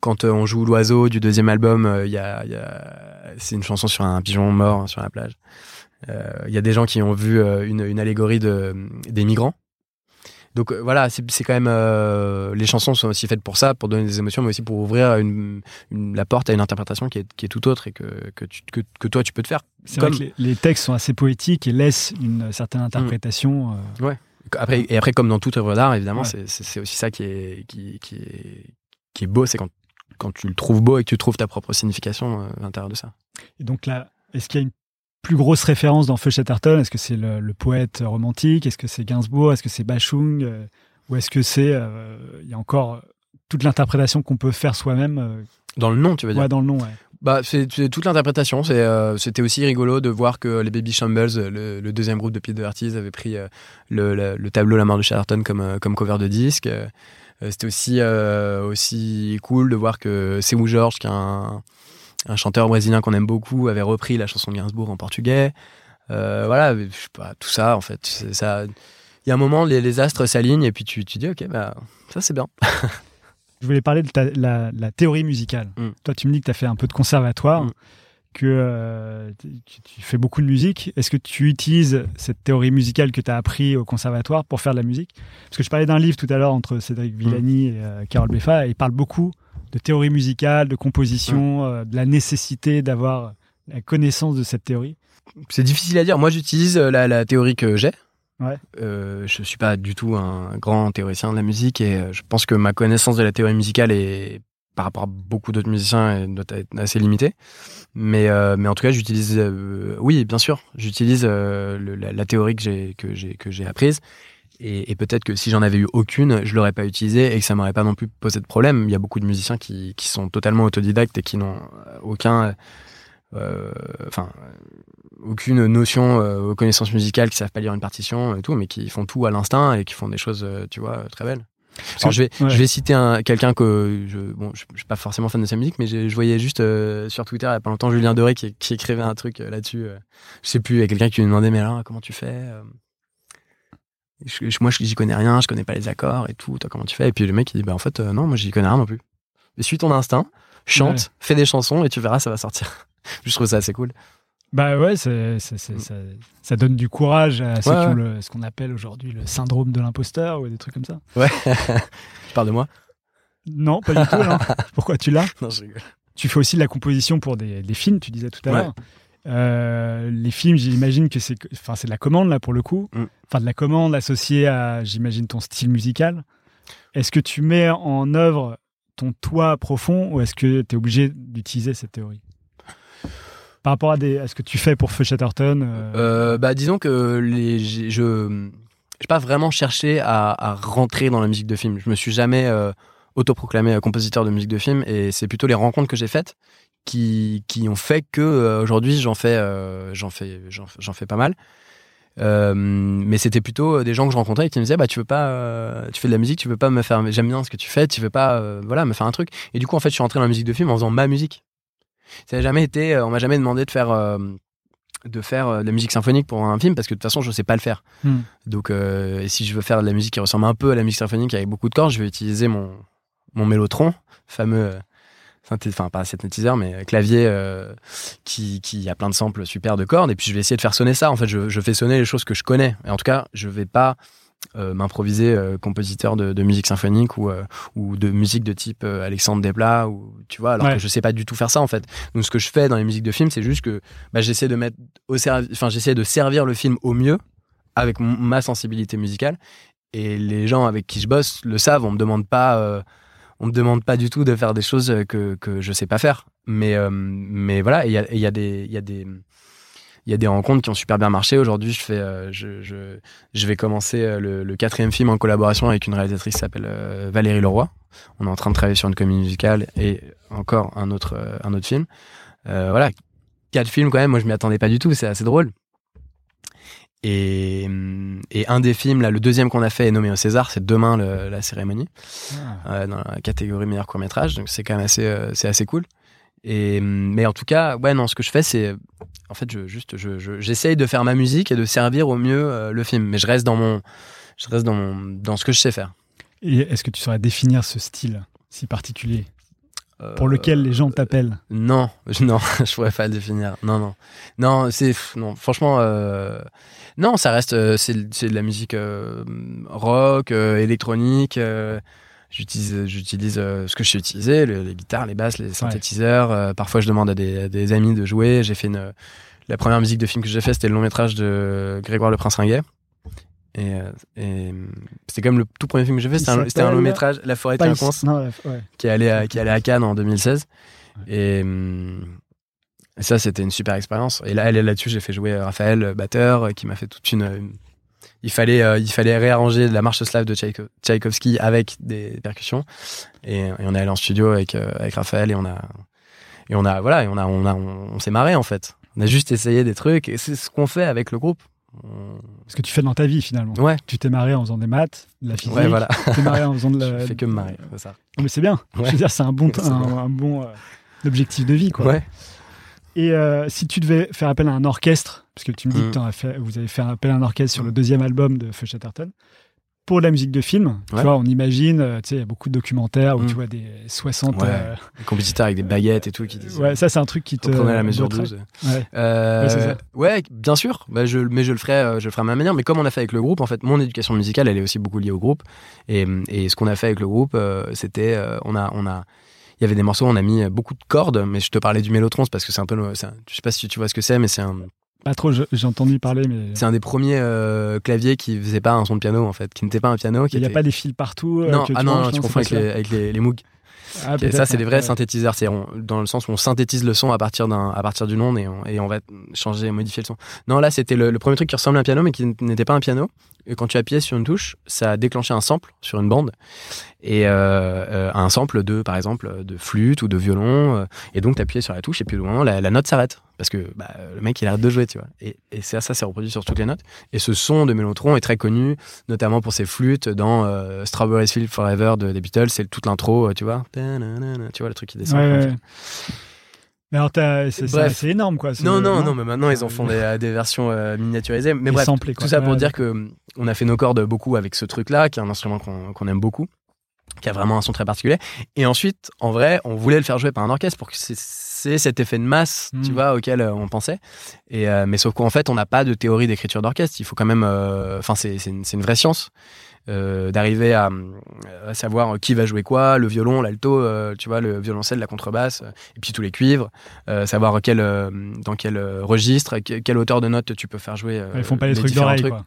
quand on joue l'oiseau du deuxième album, il y a, a- c'est une chanson sur un pigeon mort sur la plage. Il y a des gens qui ont vu une, une allégorie de, des migrants. Donc euh, voilà, c'est quand même euh, les chansons sont aussi faites pour ça, pour donner des émotions, mais aussi pour ouvrir une, une- la porte à une interprétation qui est, qui est tout autre et que que, tu- que, que toi tu peux te faire. C'est Comme- vrai que les, les textes sont assez poétiques et laissent une certaine interprétation. euh, Après, et après, comme dans toute œuvre d'art, évidemment, Ouais. c'est- aussi ça qui est, qui, qui est, qui est beau, c'est quand, quand tu le trouves beau et que tu trouves ta propre signification à l'intérieur de ça. Et donc là, est-ce qu'il y a une plus grosse référence dans Feu Chatterton Est-ce que c'est le, le poète romantique? Est-ce que c'est Gainsbourg? Est-ce que c'est Bachung? Euh, Ou est-ce que c'est. euh, Il y a encore toute l'interprétation qu'on peut faire soi-même euh, Dans le nom, tu veux dire? ouais, dans le nom ouais. Bah, c'est toute l'interprétation. Euh, C'était aussi rigolo de voir que les Baby Shambles, le, le deuxième groupe de Pete Doherty, avait pris euh, le, le- le tableau La mort de Chatterton comme, comme cover de disque. C'était aussi, aussi cool de voir que Seu Jorge, qui est un, un chanteur brésilien qu'on aime beaucoup, avait repris la chanson de Gainsbourg en portugais. Euh, voilà, je sais pas, tout ça, en fait. c'est Ça, il y a un moment, les, les astres s'alignent et puis tu, tu dis, ok, bah, ça c'est bien. Je voulais parler de ta- la, la théorie musicale. Mm. Toi, tu me dis que tu as fait un peu de conservatoire, Mm. que euh, tu, tu fais beaucoup de musique. Est-ce que tu utilises cette théorie musicale que tu as appris au conservatoire pour faire de la musique? Parce que je parlais d'un livre tout à l'heure entre Cédric Villani et euh, Carole Beffa, et il parle beaucoup de théorie musicale, de composition, euh, de la nécessité d'avoir la connaissance de cette théorie. C'est difficile à dire. Moi, j'utilise euh, la, la théorie que j'ai. Ouais. Euh, je suis pas du tout un grand théoricien de la musique et je pense que ma connaissance de la théorie musicale est, par rapport à beaucoup d'autres musiciens, doit être assez limitée. Mais, euh, mais en tout cas, j'utilise, euh, oui, bien sûr, j'utilise la, la théorie que j'ai apprise. Et, et peut-être que si j'en avais eu aucune, je l'aurais pas utilisée et que ça m'aurait pas non plus posé de problème. Il y a beaucoup de musiciens qui, qui sont totalement autodidactes et qui n'ont euh, aucun, euh, enfin, euh, aucune notion euh, aux connaissances musicales, qui savent pas lire une partition et tout, mais qui font tout à l'instinct et qui font des choses, euh, tu vois, très belles. Alors, je vais, Ouais. je vais citer un, quelqu'un que je, bon, je, je suis pas forcément fan de sa musique, mais je voyais juste euh, sur Twitter il y a pas longtemps Julien Doré qui, qui écrivait un truc euh, là-dessus. euh, je sais plus, il y a quelqu'un qui lui demandait mais alors comment tu fais euh? Je- Moi, je- j'y connais rien, je connais pas les accords et tout. Toi, comment tu fais? Et puis le mec il dit bah en fait euh, non, moi j'y connais rien non plus. Mais suis ton instinct, chante, Ouais. fais des chansons et tu verras ça va sortir. je trouve ça assez cool. Bah ouais, c'est- ça, ça donne du courage à ceux Ouais, qui ont le- ce qu'on appelle aujourd'hui le syndrome de l'imposteur ou des trucs comme ça. Ouais. je parle de moi? Non, pas du tout. non. Pourquoi tu l'as? Non, je rigole. Tu fais aussi de la composition pour des, des films, tu disais tout à Ouais. Euh, les films, j'imagine que c'est, enfin, c'est de la commande là pour le coup. Mm. Enfin, de la commande associée à, j'imagine, ton style musical. Est-ce que tu mets en œuvre ton toi profond ou est-ce que tu es obligé d'utiliser cette théorie? Par rapport à, des, à ce que tu fais pour Feu Chatterton euh, Euh, bah, disons que les, je n'ai pas vraiment cherché à, à rentrer dans la musique de film. Je me suis jamais autoproclamé compositeur de musique de film et c'est plutôt les rencontres que j'ai faites qui, qui ont fait que euh, aujourd'hui j'en fais, euh, j'en fais, j'en, fais pas mal. Euh, mais c'était plutôt des gens que je rencontrais qui me disaient bah tu veux pas euh, tu fais de la musique tu veux pas me faire j'aime bien ce que tu fais tu veux pas euh, voilà me faire un truc et du coup en fait je suis rentré dans la musique de film en faisant ma musique ça n'a jamais été on m'a jamais demandé de faire de faire de la musique symphonique pour un film parce que de toute façon je sais pas le faire Hmm. donc et si je veux faire de la musique qui ressemble un peu à la musique symphonique avec beaucoup de cordes je vais utiliser mon mon mélotron fameux enfin pas synthétiseur mais clavier euh, qui, qui a plein de samples super de cordes. Et puis je vais essayer de faire sonner ça. En fait je, je fais sonner les choses que je connais. Et en tout cas je vais pas euh, m'improviser euh, compositeur de, de musique symphonique ou, ou de musique de type Alexandre Desplat ou tu vois alors Ouais. que je sais pas du tout faire ça en fait. Donc ce que je fais dans les musiques de film c'est juste que bah, j'essaie de mettre au enfin j'essaie de servir le film au mieux avec ma sensibilité musicale. Et les gens avec qui je bosse le savent. On me demande pas on me demande pas du tout de faire des choses euh, que, que je sais pas faire mais euh, mais voilà il y a, des y y a des rencontres qui ont super bien marché. Aujourd'hui, je euh, je, je, vais commencer le, quatrième film en collaboration avec une réalisatrice qui s'appelle Valérie Leroy. On est en train de travailler sur une comédie musicale et encore un autre, un autre film. Voilà, quatre films quand même. Moi, je m'y attendais pas du tout. C'est assez drôle. Et, et un des films, là, le deuxième qu'on a fait est nommé au César. C'est demain le- la cérémonie Ah. euh, dans la catégorie meilleur court métrage. Donc c'est quand même assez, euh, c'est assez cool. Et mais en tout cas, ouais, non, ce que je fais, c'est en fait, je juste, je, je- j'essaye de faire ma musique et de servir au mieux euh, le film. Mais je reste dans mon, je reste dans mon, dans ce que je sais faire. Et est-ce que tu saurais définir ce style si particulier? Pour lequel les gens t'appellent? Non, je- non, je pourrais pas le définir. Non, non, non, c'est non. Franchement, non, ça reste, euh, c'est de la musique euh, rock, euh, électronique. J'utilise, j'utilise ce que je sais utiliser, le- les guitares, les basses, les synthétiseurs. parfois, je demande à des, à des amis de jouer. J'ai fait une, la première musique de film que j'ai fait, c'était le long métrage de Grégoire le Prince Ringuet. Et, et, c'était comme le tout premier film que j'ai fait. C'était un, un long métrage, La forêt non, la- ouais. qui allé à, qui allé à Cannes en 2016. Et, hum, et ça, c'était une super expérience. Et là, là-dessus, j'ai fait jouer Raphaël, euh, batteur, euh, qui m'a fait toute une. une- il fallait, euh, il fallait réarranger la marche slave de Tchaïko- Tchaïkovski avec des percussions. Et, et on est allé en studio avec, euh, avec Raphaël et on a, et on a, voilà, et on a, on a, on, on s'est marré en fait. On a juste essayé des trucs et c'est ce qu'on fait avec le groupe. On- Ce que tu fais dans ta vie finalement. Ouais, Tu t'es marré en faisant des maths, de la physique. ouais, voilà. Tu t'es marré en faisant de la. Je fais que me marrer, c'est ça. Non, Mais c'est bien. Ouais. Je veux dire, c'est un bon, un, bon. un bon euh, objectif de vie, quoi. Ouais. Et euh, si tu devais faire appel à un orchestre, parce que tu me dis Mm. que t'en as fait, vous avez fait appel à un orchestre sur le deuxième album de Feu Chatterton, pour la musique de film, tu vois, on imagine, euh, tu sais, il y a beaucoup de documentaires où Mm. tu vois des 60. Ouais. euh, Les compétiteurs avec des baguettes et tout qui disaient. ouais, ça, c'est un truc qui te. Prenez la mesure botterait. 12. Ouais. Euh, Ouais, c'est ça. ouais, bien sûr. Bah, je, mais je le ferai, je le ferai à ma manière. Mais comme on a fait avec le groupe, en fait, mon éducation musicale, elle est aussi beaucoup liée au groupe. Et, et ce qu'on a fait avec le groupe, c'était, on a, on a, il y avait des morceaux, on a mis beaucoup de cordes. Mais je te parlais du mélotron, parce que c'est un peu, un- je sais pas si tu vois ce que c'est, mais c'est un, Pas trop, j'ai entendu parler, mais c'est un des premiers euh, claviers qui faisait pas un son de piano, en fait, qui n'était pas un piano. Qui il n'y a pas des fils partout. euh, non, que ah tu non, tu confonds avec les, avec les, les Moog. Ah, peut-être, ça, c'est des vrais ouais. synthétiseurs. C'est dans le sens où on synthétise le son à partir d'un, à partir d'une onde et on, et on va changer, modifier le son. Non, là, c'était le, le premier truc qui ressemblait à un piano, mais qui n'était pas un piano. Quand tu appuyais sur une touche, ça déclenchait un sample sur une bande et euh, euh, un sample de, par exemple, de flûte ou de violon. euh, et donc, tu appuyais sur la touche et puis au moment, la, la note s'arrête parce que bah, le mec il arrête de jouer, tu vois. Et, et ça, ça s'est reproduit sur toutes les notes. Et ce son de Mélotron est très connu, notamment pour ses flûtes dans euh, Strawberry Field Forever de, des Beatles. C'est toute l'intro, euh, tu vois. Tu vois le truc qui descend. Ouais, ouais. Mais alors, c'est énorme, quoi. Non, non, non, mais maintenant ils en font des, des versions euh, miniaturisées. Mais Et bref, tout ça pour Ouais, dire que on a fait nos cordes beaucoup avec ce truc-là, qui est un instrument qu'on aime beaucoup, qui a vraiment un son très particulier. Et ensuite, en vrai, on voulait le faire jouer par un orchestre pour que c'est- cet effet de masse, tu Mm. vois, auquel euh, on pensait. Et euh, mais sauf qu'en fait, on n'a pas de théorie d'écriture d'orchestre. Il faut quand même, euh, enfin, c'est c'est une, c'est une vraie science. Euh, d'arriver à, à savoir qui va jouer quoi, le violon, l'alto, euh, tu vois, le violoncelle, la contrebasse, et puis tous les cuivres, euh, savoir quel, euh, dans quel registre, que- quelle hauteur de note tu peux faire jouer. Ils font pas les, trucs différents d'oreille, quoi.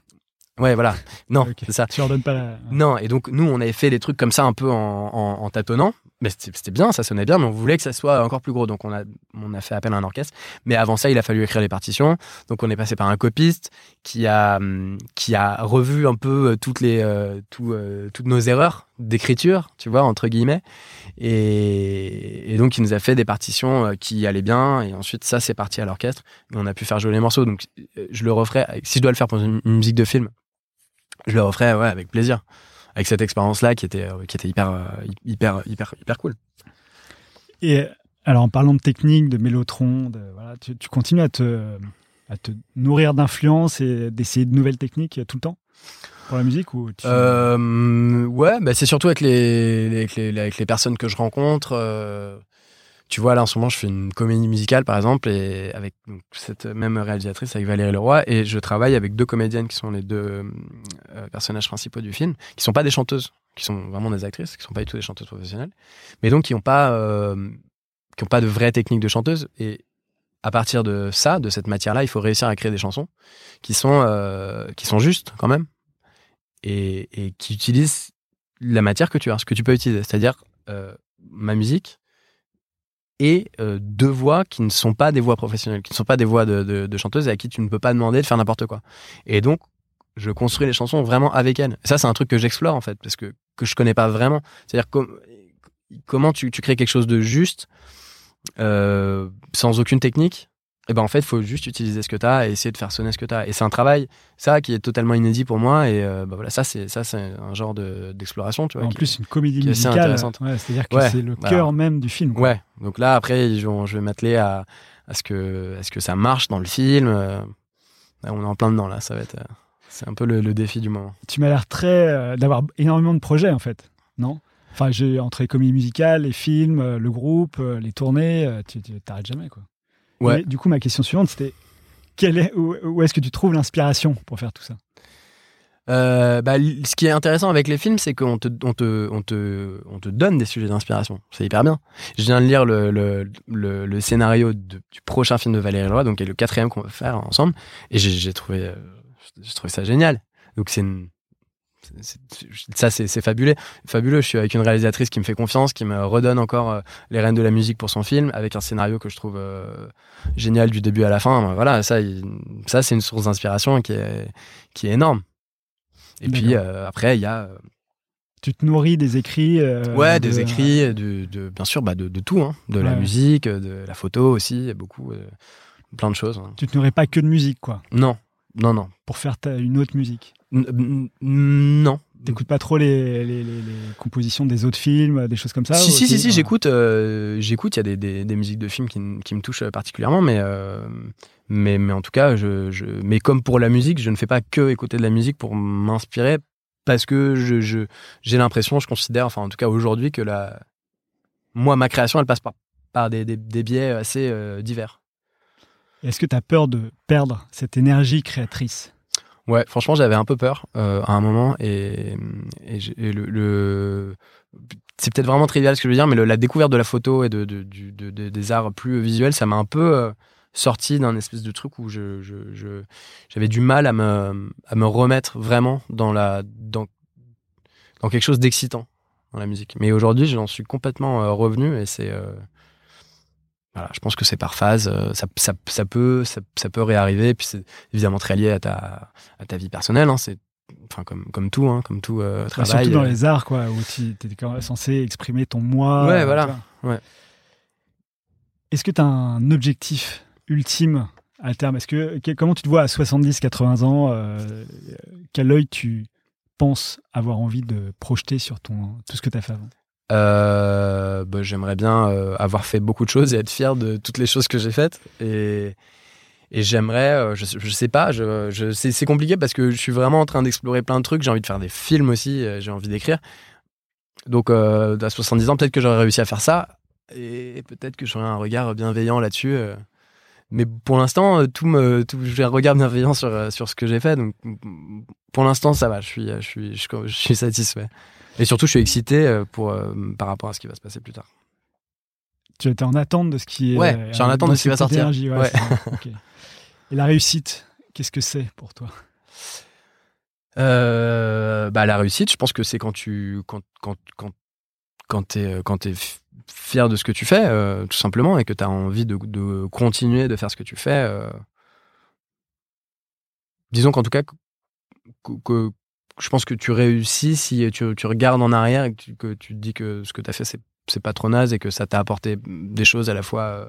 Ouais, voilà. Non, c'est ça. Tu leur donnes pas la. Non, et donc nous, on avait fait des trucs comme ça un peu en, en, en tâtonnant. Mais c'était bien, ça sonnait bien, mais on voulait que ça soit encore plus gros. Donc on a, on a fait appel à un orchestre. Mais avant ça, il a fallu écrire les partitions. Donc on est passé par un copiste qui a, hum, qui a revu un peu euh, toutes, les, euh, euh, toutes nos erreurs d'écriture, tu vois, entre guillemets. Et, et donc il nous a fait des partitions euh, qui allaient bien. Et ensuite, ça, c'est parti à l'orchestre. On a pu faire jouer les morceaux. Donc je le referai, si je dois le faire pour une musique de film, je le referai ouais, avec plaisir avec cette expérience là qui était euh, qui était hyper euh, hyper hyper hyper cool. Et alors, en parlant de technique, de mélotron, de, voilà, tu, tu continues à te, à te nourrir d'influence et d'essayer de nouvelles techniques tout le temps pour la musique ou tu... euh, ouais bah c'est surtout avec les, les- avec les avec les personnes que je rencontre euh, tu vois là en ce moment je fais une comédie musicale par exemple et avec cette même réalisatrice avec Valérie Leroy et je travaille avec deux comédiennes qui sont les deux euh, personnages principaux du film qui sont pas des chanteuses qui sont vraiment des actrices qui sont pas du tout des chanteuses professionnelles mais donc qui ont pas euh, qui ont pas de vraie technique de chanteuse et à partir de ça de cette matière là il faut réussir à créer des chansons qui sont euh, qui sont justes quand même et, et qui utilisent la matière que tu as ce que tu peux utiliser. C'est-à-dire euh, ma musique et euh, deux voix qui ne sont pas des voix professionnelles, qui ne sont pas des voix de, de, de chanteuses et à qui tu ne peux pas demander de faire n'importe quoi. Et donc, je construis les chansons vraiment avec elles. Et ça, c'est un truc que j'explore en fait, parce que que je connais pas vraiment. C'est-à-dire com- comment tu, tu crées quelque chose de juste euh, sans aucune technique. Et ben en fait, il faut juste utiliser ce que tu as et essayer de faire sonner ce que tu as. Et c'est un travail, ça, qui est totalement inédit pour moi. Et euh, bah voilà, ça, c'est ça, c'est un genre de- d'exploration, tu vois. en qui- plus, une comédie musicale, intéressante. ouais, c'est-à-dire que Ouais, c'est le voilà. cœur même du film. quoi. Ouais, donc là après vont- je vais m'atteler à, à ce que à ce que ça marche dans le film. euh, on est en plein dedans là, ça va être euh, c'est un peu le, le défi du moment. Tu m'as l'air très euh, d'avoir énormément de projets en fait, non? Enfin, j'ai entre les comédies musicales, les films, le groupe, les tournées, tu tu- t'arrêtes jamais quoi. Ouais. Et du coup, ma question suivante, c'était est, où, où est-ce que tu trouves l'inspiration pour faire tout ça? Euh, bah, ce qui est intéressant avec les films, c'est qu'on te, on te, on te, on te donne des sujets d'inspiration. C'est hyper bien. Je viens de lire le, le, le, le scénario de- du prochain film de Valérie Leroy, donc qui est le quatrième qu'on va faire ensemble, et j'ai trouvé, euh, trouvé ça génial. Donc c'est une- ça c'est fabuleux. Fabuleux je suis avec une réalisatrice qui me fait confiance qui me redonne encore euh, les rênes de la musique pour son film avec un scénario que je trouve euh, génial du début à la fin. Voilà ça il- ça c'est une source d'inspiration qui est qui est énorme. Et puis euh, après il y a Tu te nourris des écrits euh, ouais de- des écrits de, de bien sûr bah, de, de tout hein, de la musique de la photo aussi beaucoup plein de choses hein. Tu te nourris pas que de musique, quoi, non. Non non. Pour faire ta- une autre musique. Non. T'écoutes pas trop les, les, les- les compositions des autres films, des choses comme ça Si, si, si, si, j'écoute, euh, j'écoute, il y a des, des, des musiques de films qui, me touchent particulièrement, mais, euh, mais, mais en tout cas, je, je, mais comme pour la musique, je ne fais pas que écouter de la musique pour m'inspirer, parce que je, j'ai l'impression, je considère, enfin en tout cas aujourd'hui, que la, moi, ma création, elle passe par, par des, des, des biais assez euh, divers. Est-ce que tu as peur de perdre cette énergie créatrice? Ouais, franchement, j'avais un peu peur euh, à un moment et, et, le, le- c'est peut-être vraiment trivial ce que je veux dire, mais la découverte de la photo et de, des arts plus visuels, ça m'a un peu euh, sorti d'un espèce de truc où j'avais du mal à me, à me remettre vraiment dans la dans, dans quelque chose d'excitant dans la musique. Mais aujourd'hui, j'en suis complètement euh, revenu et c'est euh, voilà, je pense que c'est par phase, euh, ça, ça, ça peut ça, ça peut réarriver, et puis c'est évidemment très lié à ta à ta vie personnelle. Hein, c'est enfin comme comme tout, hein, comme tout euh, Bah, travail. Surtout dans euh, les arts, quoi, où tu es censé exprimer ton moi. Ouais, euh, voilà. Ouais. Est-ce que tu as un objectif ultime à terme? Est-ce que, que- Comment tu te vois à 70-80 ans euh, Quel œil tu penses avoir envie de projeter sur ton, tout ce que tu as fait avant? Euh, bah, j'aimerais bien euh, avoir fait beaucoup de choses et être fier de toutes les choses que j'ai faites. Et et j'aimerais euh, je, je sais pas je, je c'est compliqué parce que je suis vraiment en train d'explorer plein de trucs. J'ai envie de faire des films aussi j'ai envie d'écrire. Donc à 70 ans peut-être que j'aurais réussi à faire ça. Et peut-être que j'aurais un regard bienveillant là-dessus mais pour l'instant tout tout j'ai un regard bienveillant sur sur ce que j'ai fait. Donc pour l'instant ça va. Je suis je, suis- je suis satisfait et surtout, je suis excité euh, pour, euh, par rapport à ce qui va se passer plus tard. Tu étais en attente de ce qui est. Ouais, euh, j'ai en attente de ce qui va sortir. ouais. Et la réussite, qu'est-ce que c'est pour toi? Euh, bah, la réussite, je pense que c'est quand tu quand quand quand quand t'es f- fier de ce que tu fais, euh, tout simplement, et que tu as envie de, de continuer de faire ce que tu fais. euh. Disons qu'en tout cas, que, que- je pense que tu réussis si tu, regardes en arrière et que tu, te dis que ce que tu as fait, c'est pas trop naze et que ça t'a apporté des choses à la fois euh,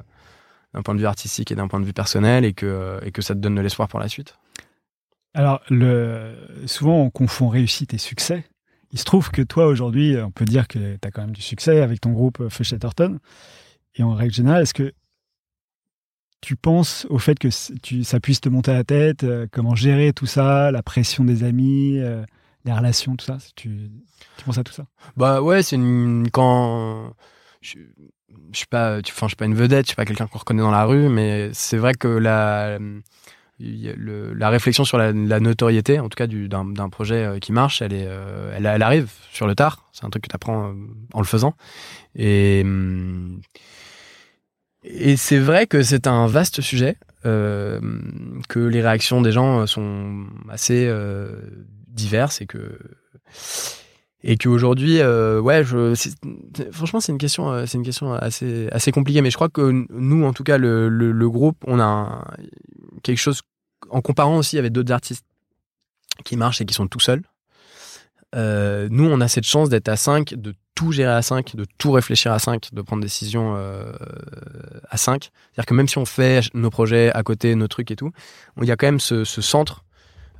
d'un point de vue artistique et d'un point de vue personnel et que, euh, et que ça te donne de l'espoir pour la suite. Alors, souvent, on confond réussite et succès. Il se trouve que toi, aujourd'hui, on peut dire que tu as quand même du succès avec ton groupe euh, Feu Chatterton. Et en règle générale, est-ce que tu penses au fait que ça puisse te monter à la tête Comment gérer tout ça La pression des amis, les relations, tout ça tu, penses à tout ça? Bah ouais, c'est une quand je, je suis pas, je suis pas une vedette, je suis pas quelqu'un qu'on reconnaît dans la rue, mais c'est vrai que la la réflexion sur la, notoriété, en tout cas du- d'un projet euh, qui marche, elle est, euh, elle, arrive sur le tard. C'est un truc que tu apprends en le faisant. Et hum, et c'est vrai que c'est un vaste sujet, euh, que les réactions des gens sont assez euh, diverses et que et qu'aujourd'hui, euh, ouais, je, franchement, c'est une question, euh, c'est une question assez assez compliquée. Mais je crois que nous, en tout cas, le, le, groupe, on a quelque chose en comparant aussi avec d'autres artistes qui marchent et qui sont tout seuls. Euh, nous, on a cette chance d'être à 5, de tout gérer à 5, de tout réfléchir à 5, de prendre des décisions euh, à 5. C'est-à-dire que même si on fait nos projets à côté, nos trucs et tout, il y a quand même ce, ce centre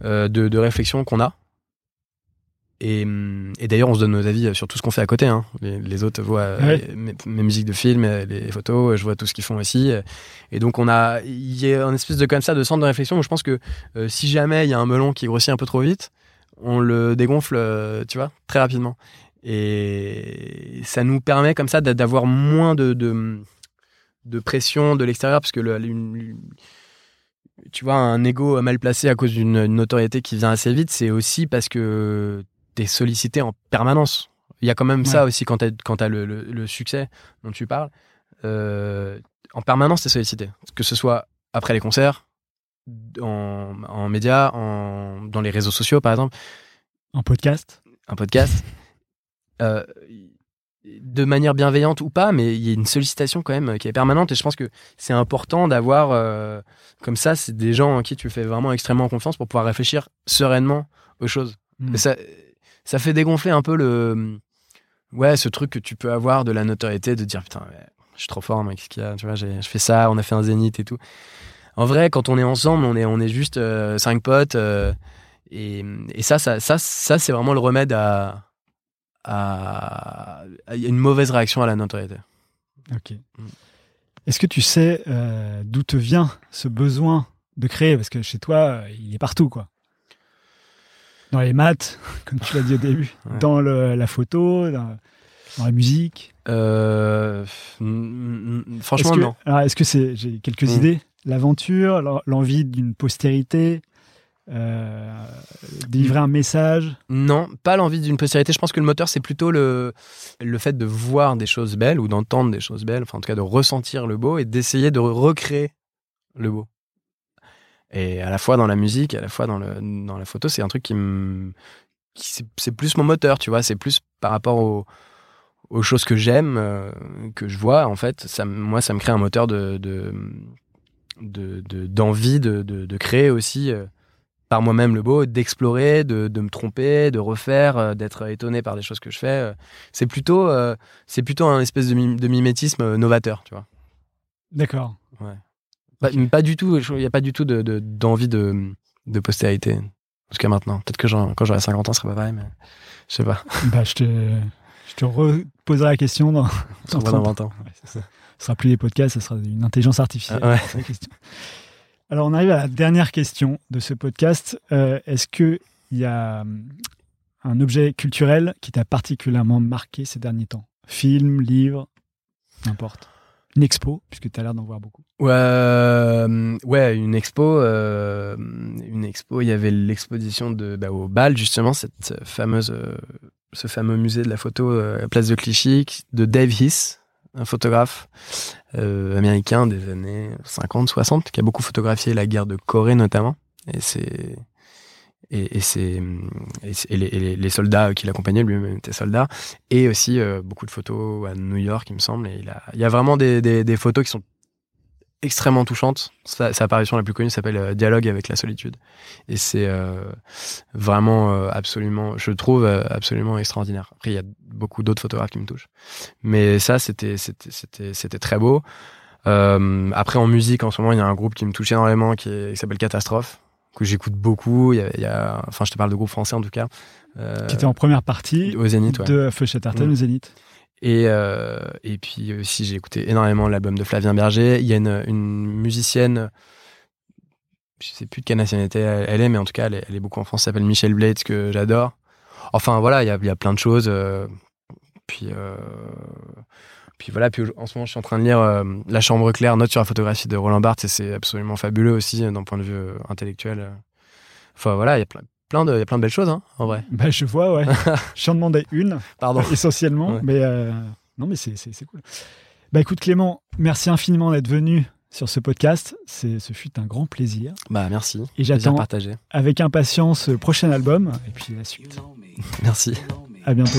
de réflexion qu'on a. Et, et d'ailleurs, on se donne nos avis sur tout ce qu'on fait à côté. hein. Les, les autres voient euh, mes, mes musiques de films, euh, les photos, je vois tout ce qu'ils font aussi. Et donc, on a, il y a un espèce de comme ça de centre de réflexion où je pense que euh, si jamais il y a un melon qui grossit un peu trop vite, on le dégonfle, euh, tu vois, très rapidement. Et ça nous permet comme ça d'a- d'avoir moins de, de, de pression de l'extérieur parce que le, une- tu vois, un ego mal placé à cause d'une une notoriété qui vient assez vite, c'est aussi parce que es sollicité en permanence. Il y a quand même ça aussi quand tu as, le, le- le succès dont tu parles. Euh, en permanence, tu es sollicité. Que ce soit après les concerts, en, en médias, en, dans les réseaux sociaux par exemple, En podcast un podcast, euh, de manière bienveillante ou pas, mais il y a une sollicitation quand même qui est permanente et je pense que c'est important d'avoir euh, comme ça, c'est des gens en qui tu fais vraiment extrêmement confiance pour pouvoir réfléchir sereinement aux choses. Mm. Et ça, ça fait dégonfler un peu le, ouais, ce truc que tu peux avoir de la notoriété, de dire putain, je suis trop fort, moi, qu'est-ce qu'il y a, tu vois, je fais ça, on a fait un zénith et tout. En vrai, quand on est ensemble, on est, on est juste euh, cinq potes. euh, et, ça, ça, ça, ça c'est vraiment le remède à, une mauvaise réaction à la notoriété. Ok. Est-ce que tu sais euh, d'où te vient ce besoin de créer? Parce que chez toi, il est partout, quoi. Dans les maths, comme tu l'as dit au début, Ouais. dans le- la photo, dans, dans la musique. Euh, mm, mm, franchement, Est-ce que- non. Alors, est-ce que c'est. J'ai quelques Mm. idées? L'aventure, l'en- l'envie d'une postérité, euh, délivrer un message? Non, pas l'envie d'une postérité. Je pense que le moteur, c'est plutôt le, le fait de voir des choses belles ou d'entendre des choses belles, enfin en tout cas de ressentir le beau et d'essayer de recréer le beau. Et à la fois dans la musique, à la fois dans, le, dans la photo, c'est un truc qui me. c'est- plus mon moteur, tu vois. C'est plus par rapport aux, aux choses que j'aime, euh, que je vois, en fait. Ça, moi, ça me crée un moteur de. de de- de- d'envie de, de, de créer aussi euh, par moi-même le beau, d'explorer, de, de me tromper, de refaire, euh, d'être étonné par des choses que je fais. C'est plutôt, c'est plutôt un espèce de, de mimétisme novateur, tu vois. D'accord. Pas, pas du tout, il n'y a pas du tout de- de- d'envie de, de, postérité jusqu'à maintenant. Peut-être que quand j'aurai 50 ans, ce sera pas pareil, mais je sais pas. Bah, je te, je te reposerai la question dans, dans 20 ans. Ouais, c'est ça. Ce sera plus des podcasts, ce sera une intelligence artificielle. Ah ouais. C'est la question. Alors, on arrive à la dernière question de ce podcast. Euh, Est-ce qu'il y a hum, un objet culturel qui t'a particulièrement marqué ces derniers temps? Film, livre, n'importe. Une expo, puisque tu as l'air d'en voir beaucoup. Euh, ouais, une expo, euh, une expo. Il y avait l'exposition de bah, au bal justement cette fameuse, euh, ce fameux musée de la photo euh, à Place de Clichy de Dave Hiss, un photographe euh, américain des années 50, 60, qui a beaucoup photographié la guerre de Corée notamment. Et c'est et, et c'est et, les, les- soldats qui l'accompagnaient, lui-même était soldat, et aussi euh, beaucoup de photos à New York, il me semble. Et il, a, il y a vraiment des, des, des photos qui sont extrêmement touchante. Sa, sa apparition la plus connue s'appelle euh, Dialogue avec la solitude. Et c'est euh, vraiment euh, absolument, je trouve euh, absolument extraordinaire. Après, il y a beaucoup d'autres photographes qui me touchent. Mais ça, c'était, c'était, très beau. Euh, après, en musique, en ce moment, il y a un groupe qui me touche énormément qui s'appelle Catastrophe, que j'écoute beaucoup. Il y, a, il y a- enfin, je te parle de groupe français en tout cas. Euh, Qui était en première partie au Zénith, ouais. de Feu Chatterton Mm. au Zénith. Et, euh, et puis aussi, j'ai écouté énormément l'album de Flavien Berger. Il y a une, une musicienne, je sais plus de quelle nationalité elle, est, mais en tout cas, elle est, elle est beaucoup en France, elle s'appelle Michelle Blades, que j'adore. Enfin, voilà, il y a, il y a plein de choses. euh, puis, euh, puis voilà, puis en ce moment, je suis en train de lire euh, La Chambre Claire, note sur la photographie de Roland Barthes, et c'est absolument fabuleux aussi euh, d'un point de vue euh, intellectuel. Enfin, voilà, il y a plein, plein, de, y a plein de belles choses, hein, en vrai. Bah, je vois, ouais. je t'en demandais une, Pardon. essentiellement. Ouais. Mais euh, non, mais c'est, c'est, c'est cool. Bah écoute Clément, merci infiniment d'être venu sur ce podcast. C'est, ce fut un grand plaisir. Bah, merci. Et j'attends partagé. avec impatience le prochain album et puis la suite. Merci. À bientôt.